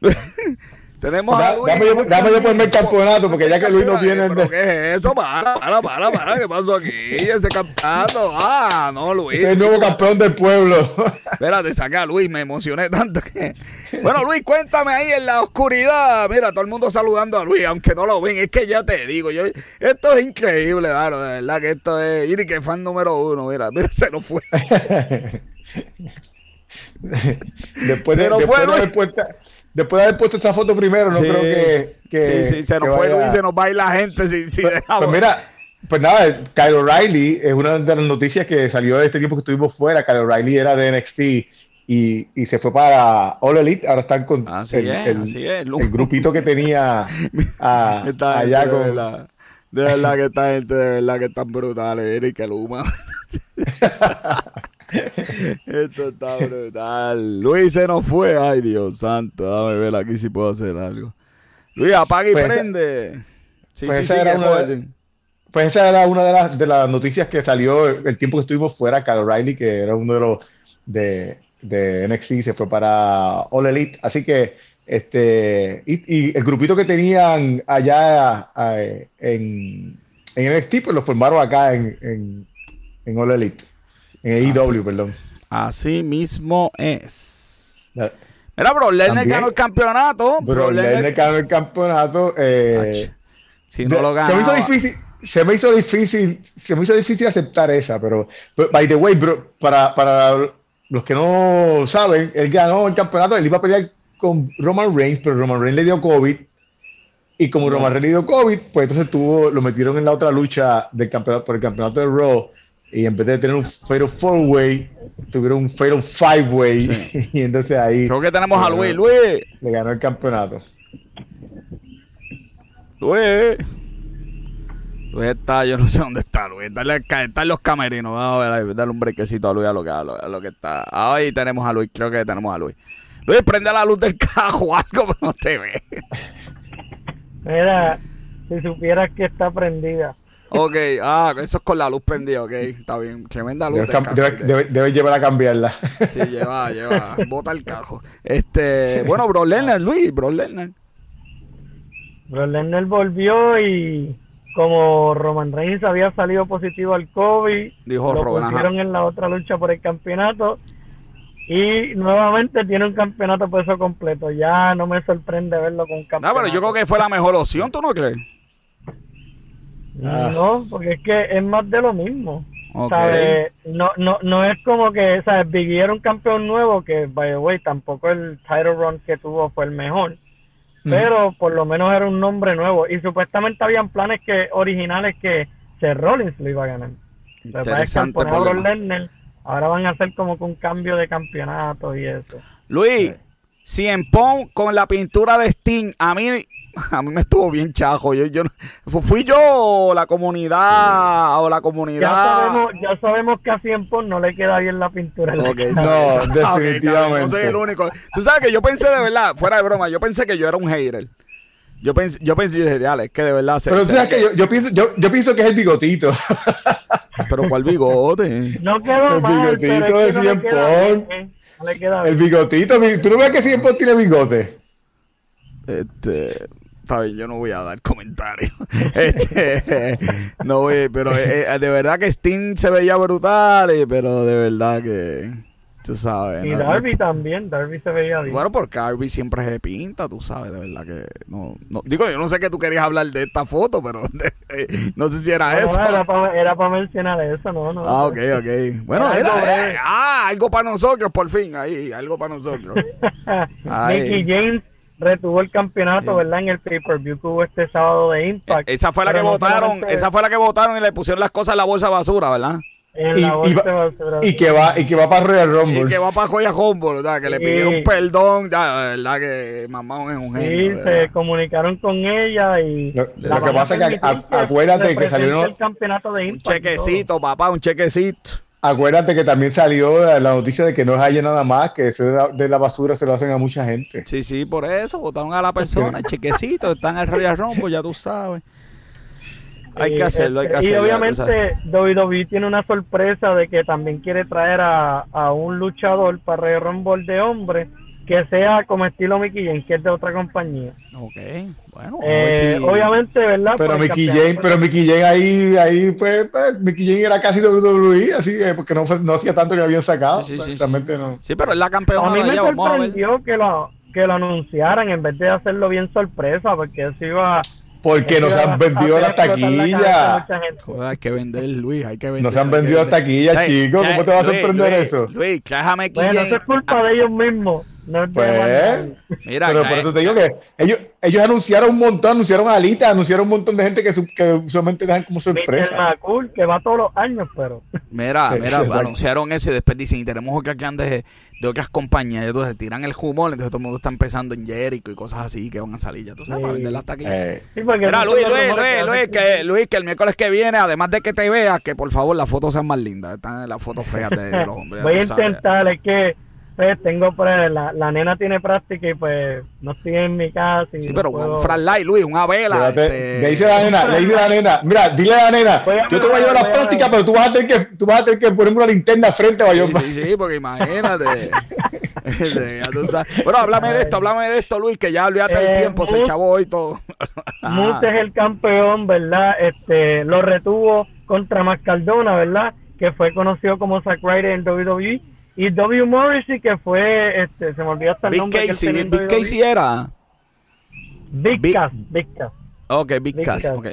*laughs* Tenemos a Luis. Dame yo, dame yo ponerme el campeonato, porque ya que Luis no tiene. ¿Pero qué es eso? Para, para, para, para. ¿Qué pasó aquí? Ese campeonato. Ah, no, Luis. Es el nuevo campeón del pueblo. Espérate, saca a Luis. Me emocioné tanto que. Bueno, Luis, cuéntame ahí en la oscuridad. Mira, todo el mundo saludando a Luis, aunque no lo ven. Es que ya te digo, yo, esto es increíble, claro. De verdad que esto es. Iri, que fan número uno. Mira, *laughs* mira, se nos fue. después de, se después fue, de después, después de haber puesto esta foto primero, no creo que, que, Sí, sí, se nos fue Luis, se nos va a ir la gente. Si, si pues, pues, mira, pues nada, Kyle O'Reilly es una de las noticias que salió de este tiempo que estuvimos fuera. Kyle O'Reilly era de NXT y, y, se fue para All Elite. Ahora están con el, el, el, grupito que tenía *laughs* a, allá con. La... De verdad que esta gente, de verdad que están brutales, que Luma. *laughs* *laughs* Esto está brutal. Luis se nos fue. Ay, Dios santo. Dame ver aquí si puedo hacer algo. Luis, apaga y pues prende. Sí, pues, esa era una de, pues esa era una de las, de las noticias que salió el tiempo que estuvimos fuera. Carl O'Reilly, que era uno de los de, de NXT, se fue para All Elite. Así que este y, el grupito que tenían allá en, en NXT, pues lo formaron acá en, en, en All Elite. En AEW, perdón. Así mismo es. Mira, Bro Lesnar ganó el campeonato. Bro, Lesnar ganó el campeonato. Eh, si no lo ganó. Se me hizo difícil. Se me hizo difícil, se me hizo difícil aceptar esa, pero, by the way, bro, para, para los que no saben, él ganó el campeonato, él iba a pelear con Roman Reigns, pero Roman Reigns le dio COVID. Y como Roman Reigns le dio COVID, pues entonces tuvo, lo metieron en la otra lucha del campeonato, por el campeonato de Raw y en vez de tener un Fatal Four Way, tuvieron un Fatal Five Way. *laughs* y entonces ahí. Creo que tenemos a Luis. Luis. Le ganó el campeonato. Luis. Luis está, yo no sé dónde está Luis. Dale, está en los camerinos. Vamos a ver, darle un brequecito a Luis a lo que, a lo, que está. Ahí tenemos a Luis. Creo que tenemos a Luis. Luis, prende la luz del cajo o algo, *laughs* pero no te ve. Mira, si supieras que está prendida. Ok, ah, eso es con la luz prendida, ok, está bien. Tremenda luz. Debes llevar a cambiarla. Sí, lleva, *laughs* lleva, bota el cajo. Este, bueno, Bro Lerner, Luis, Bro Lerner. Bro Lerner volvió y como Roman Reigns había salido positivo al COVID, Dijo lo pusieron en la otra lucha por el campeonato y nuevamente tiene un campeonato peso completo. Ya no me sorprende verlo con campeonato. No, pero yo creo que fue la mejor opción, ¿tú no crees? Ah. No, porque es que es más de lo mismo. No, no, no es como que, ¿sabes? Biggie era un campeón nuevo que, by the way, tampoco el title run que tuvo fue el mejor. Pero por lo menos era un nombre nuevo. Y supuestamente habían planes que originales que Seth Rollins lo iba a ganar. Interesante ahora van a hacer como que un cambio de campeonato y eso. Luis, si en Pong con la pintura de Sting, a mí *laughs* a mí me estuvo bien chajo. Yo, yo fui yo la comunidad o la comunidad. Ya sabemos, ya sabemos que a Cienpo no le queda bien la pintura. *laughs* no, definitivamente. no soy el único. Tú sabes que yo pensé de verdad, fuera de broma, yo pensé que yo era un hater. Yo pensé, yo pensé, dije, es que de verdad se, Pero tú sabes que yo, yo, pienso, yo, yo pienso que es el bigotito. *laughs* Pero ¿cuál bigote? No quedó el bigotito de Cien El bigotito, tú no ves que Cien tiene bigote. Este, yo no voy a dar comentarios. *laughs* este, no voy, pero eh, eh, de verdad que Steam se veía brutal, pero de verdad que tú sabes. Y Darby también, Darby se veía bien. Bueno, porque Darby siempre se pinta, tú sabes, de verdad que no, no digo, yo no sé que tú querías hablar de esta foto, pero *laughs* no sé si era eso. Era para, para mencionar eso, no, no. Ah, ok, ok. Bueno, era, ah, algo para nosotros, por fin, ahí, algo para nosotros. *laughs* Mickey James retuvo el campeonato, ¿verdad? En el pay-per-view que hubo este sábado de Impact. Esa fue la que votaron, esa fue la que votaron y le pusieron las cosas en la bolsa basura, ¿verdad? En la bolsa de basura. Y que va, y que va para Royal Rumble. Y que va para Joya Rumble, ¿verdad? Que le pidieron perdón, ya, ¿verdad? Que mamá es un genio. Sí, se comunicaron con ella y... Lo, que pasa es que, acuérdate que, salió... El campeonato de Impact, un chequecito, papá, un chequecito. Acuérdate que también salió la noticia de que no haya nada más, que eso de la, basura se lo hacen a mucha gente. Sí, sí, por eso, votaron a la persona, chequecito, están en el Royal Rumble, ya tú sabes. Hay que hacerlo, hay que este, hacerlo. Y obviamente WWE tiene una sorpresa de que también quiere traer a, a un luchador para el Rumble de hombre que sea como estilo Mickey James, que es de otra compañía. Ok, bueno. Eh, Obviamente, ¿verdad? Pero Mickey James, pero Mickey James ahí, ahí pues, pues, Mickey James era casi WWE, así que porque no, no hacía tanto que habían sacado. Sí, sí, sí, no. sí, pero es la campeona. A mí me sorprendió que lo, que lo anunciaran en vez de hacerlo bien sorpresa, porque eso iba porque nos han vendido las taquillas. hay que vender, Luis, hay que vender. Nos han vendido las taquillas, chicos. ¿Cómo te va a sorprender eso? Luis, déjame que. Bueno, eso es culpa de ellos mismos. No pues, mira, pero por eso te digo que ellos, ellos anunciaron un montón, anunciaron a Alita, anunciaron un montón de gente que, que usualmente dejan como sorpresa. cool, que va todos los años, pero. *laughs* Mira, mira, anunciaron eso y después dicen, y tenemos que han de, de otras compañías, entonces tiran el humor, entonces todo el mundo está empezando en Jericho y cosas así que van a salir, ya tú sabes, para vender las taquillas. Eh. mira, Luis, Luis, Luis, Luis, que, Luis, que el miércoles que viene, además de que te veas, que por favor las fotos sean más lindas, están las fotos feas de, los hombres. Voy a intentar, es que pues tengo pues, la, la nena tiene práctica y pues no estoy en mi casa. Y sí, pero puedo... un light, Luis, una vela. Este... Le dice la nena, le dice la nena, mira, dile a la nena, yo te voy a llevar la práctica, pero tú vas a tener que, tú vas a tener que poner una linterna frente a yo. Sí, *laughs* sí, sí, porque imagínate. *laughs* *laughs* bueno, háblame de esto, háblame de esto, Luis, que ya olvídate el eh, tiempo, se chavó y todo. Moose es el campeón, ¿verdad? Este, lo retuvo contra Mascardona, ¿verdad? Que fue conocido como Zack Ryder en WWE y W. Morrissey, que fue, este, se me olvidó hasta el Big nombre. Casey, que Big Casey era. Big, Big Cass, Big Cass. Ok, Big, Cass, ok.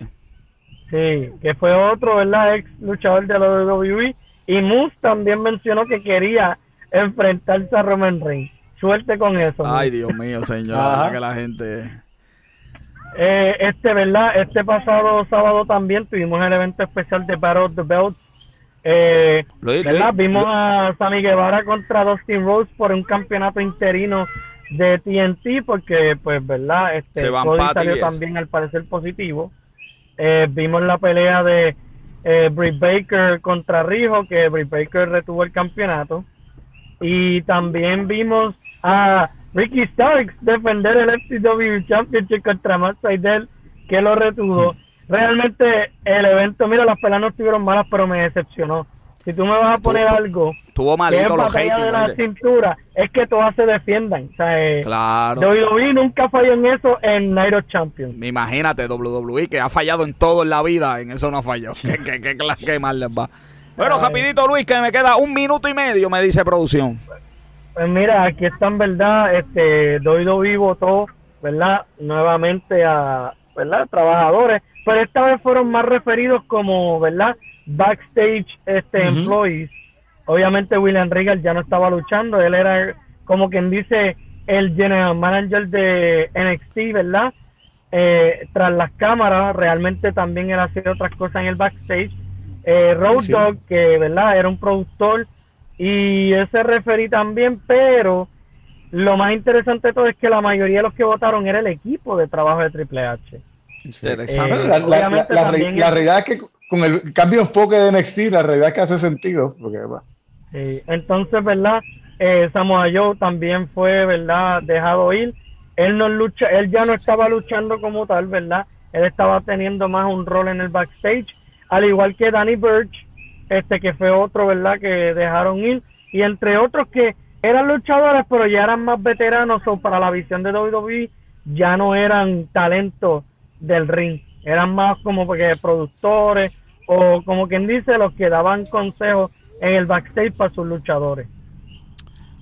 Sí, que fue otro, ¿verdad? Ex luchador de la WWE. Y Moose también mencionó que quería enfrentarse a Roman Reigns. Suerte con eso. Ay, Dios mío, señor. que la gente... Eh, este, ¿verdad? Este pasado sábado también tuvimos el evento especial de Battle of the Belts eh, Vimos a Sammy Guevara contra Dustin Rose por un campeonato interino de TNT porque, pues, ¿verdad? Este, Cody salió también al parecer positivo. Eh, vimos la pelea de eh, Britt Baker contra Rijo, que Britt Baker retuvo el campeonato. Y también vimos a Ricky Starks defender el FCW Championship contra Matt Seidel, que lo retuvo realmente el evento, mira, las peleas no estuvieron malas, pero me decepcionó. Si tú me vas a poner algo tuvo malito los de la cintura, es que todas se defiendan. O sea, eh, claro. WWE nunca falló en eso en of Champions. Imagínate, WWE, que ha fallado en todo en la vida, en eso no falló. *laughs* ¿Qué, qué, qué, qué mal les va? Bueno, rapidito, Luis, que me queda un minuto y medio, me dice producción. Pues mira, aquí está en verdad, este, WWE votó, ¿verdad? Nuevamente a, ¿verdad? Trabajadores pero esta vez fueron más referidos como, ¿verdad? Backstage este, employees. Obviamente William Regal ya no estaba luchando, él era como quien dice el general manager de NXT, ¿verdad? Eh, tras las cámaras, realmente también él hacía otras cosas en el backstage. Eh, Road Dog, que, ¿verdad? Era un productor y ese referí también, pero lo más interesante de todo es que la mayoría de los que votaron era el equipo de trabajo de Triple H. Interesante. Eh, la, realidad es que con el cambio un poco de NXT, la realidad es que hace sentido. Porque, entonces, ¿verdad? Eh, Samoa Joe también fue, ¿verdad? Dejado ir. Él no lucha, él ya no estaba luchando como tal, ¿verdad? Él estaba teniendo más un rol en el backstage, al igual que Danny Burch, este que fue otro, ¿verdad? Que dejaron ir y entre otros que eran luchadores, pero ya eran más veteranos o para la visión de WWE ya no eran talentos del ring. Eran más como porque productores o como quien dice los que daban consejos en el backstage para sus luchadores.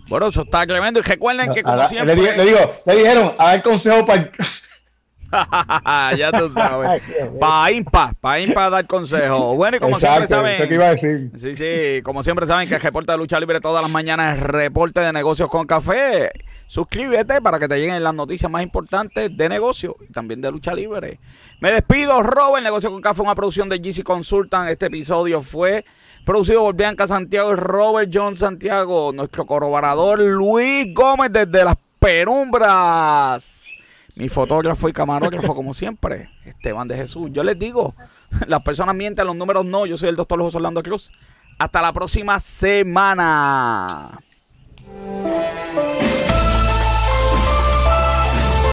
Bueno, eso está tremendo. Y recuerden que como siempre... Le, digo, le dijeron a dar consejo para... *laughs* *laughs* ya tú sabes. Para IMPA, para IMPA dar consejo Bueno, y como siempre saben. Sí, sí, como siempre saben que el reporte de lucha libre todas las mañanas es reporte de negocios con café. Suscríbete para que te lleguen las noticias más importantes de negocio y también de lucha libre. Me despido, Robert. Negocio con Café, una producción de GC Consultant. Este episodio fue producido por Bianca Santiago y Robert John Santiago. Nuestro corroborador Luis Gómez desde las Penumbras. Mi fotógrafo y camarógrafo, como siempre, Esteban de Jesús. Yo les digo, las personas mienten, los números no. Yo soy el doctor José Orlando Cruz. Hasta la próxima semana.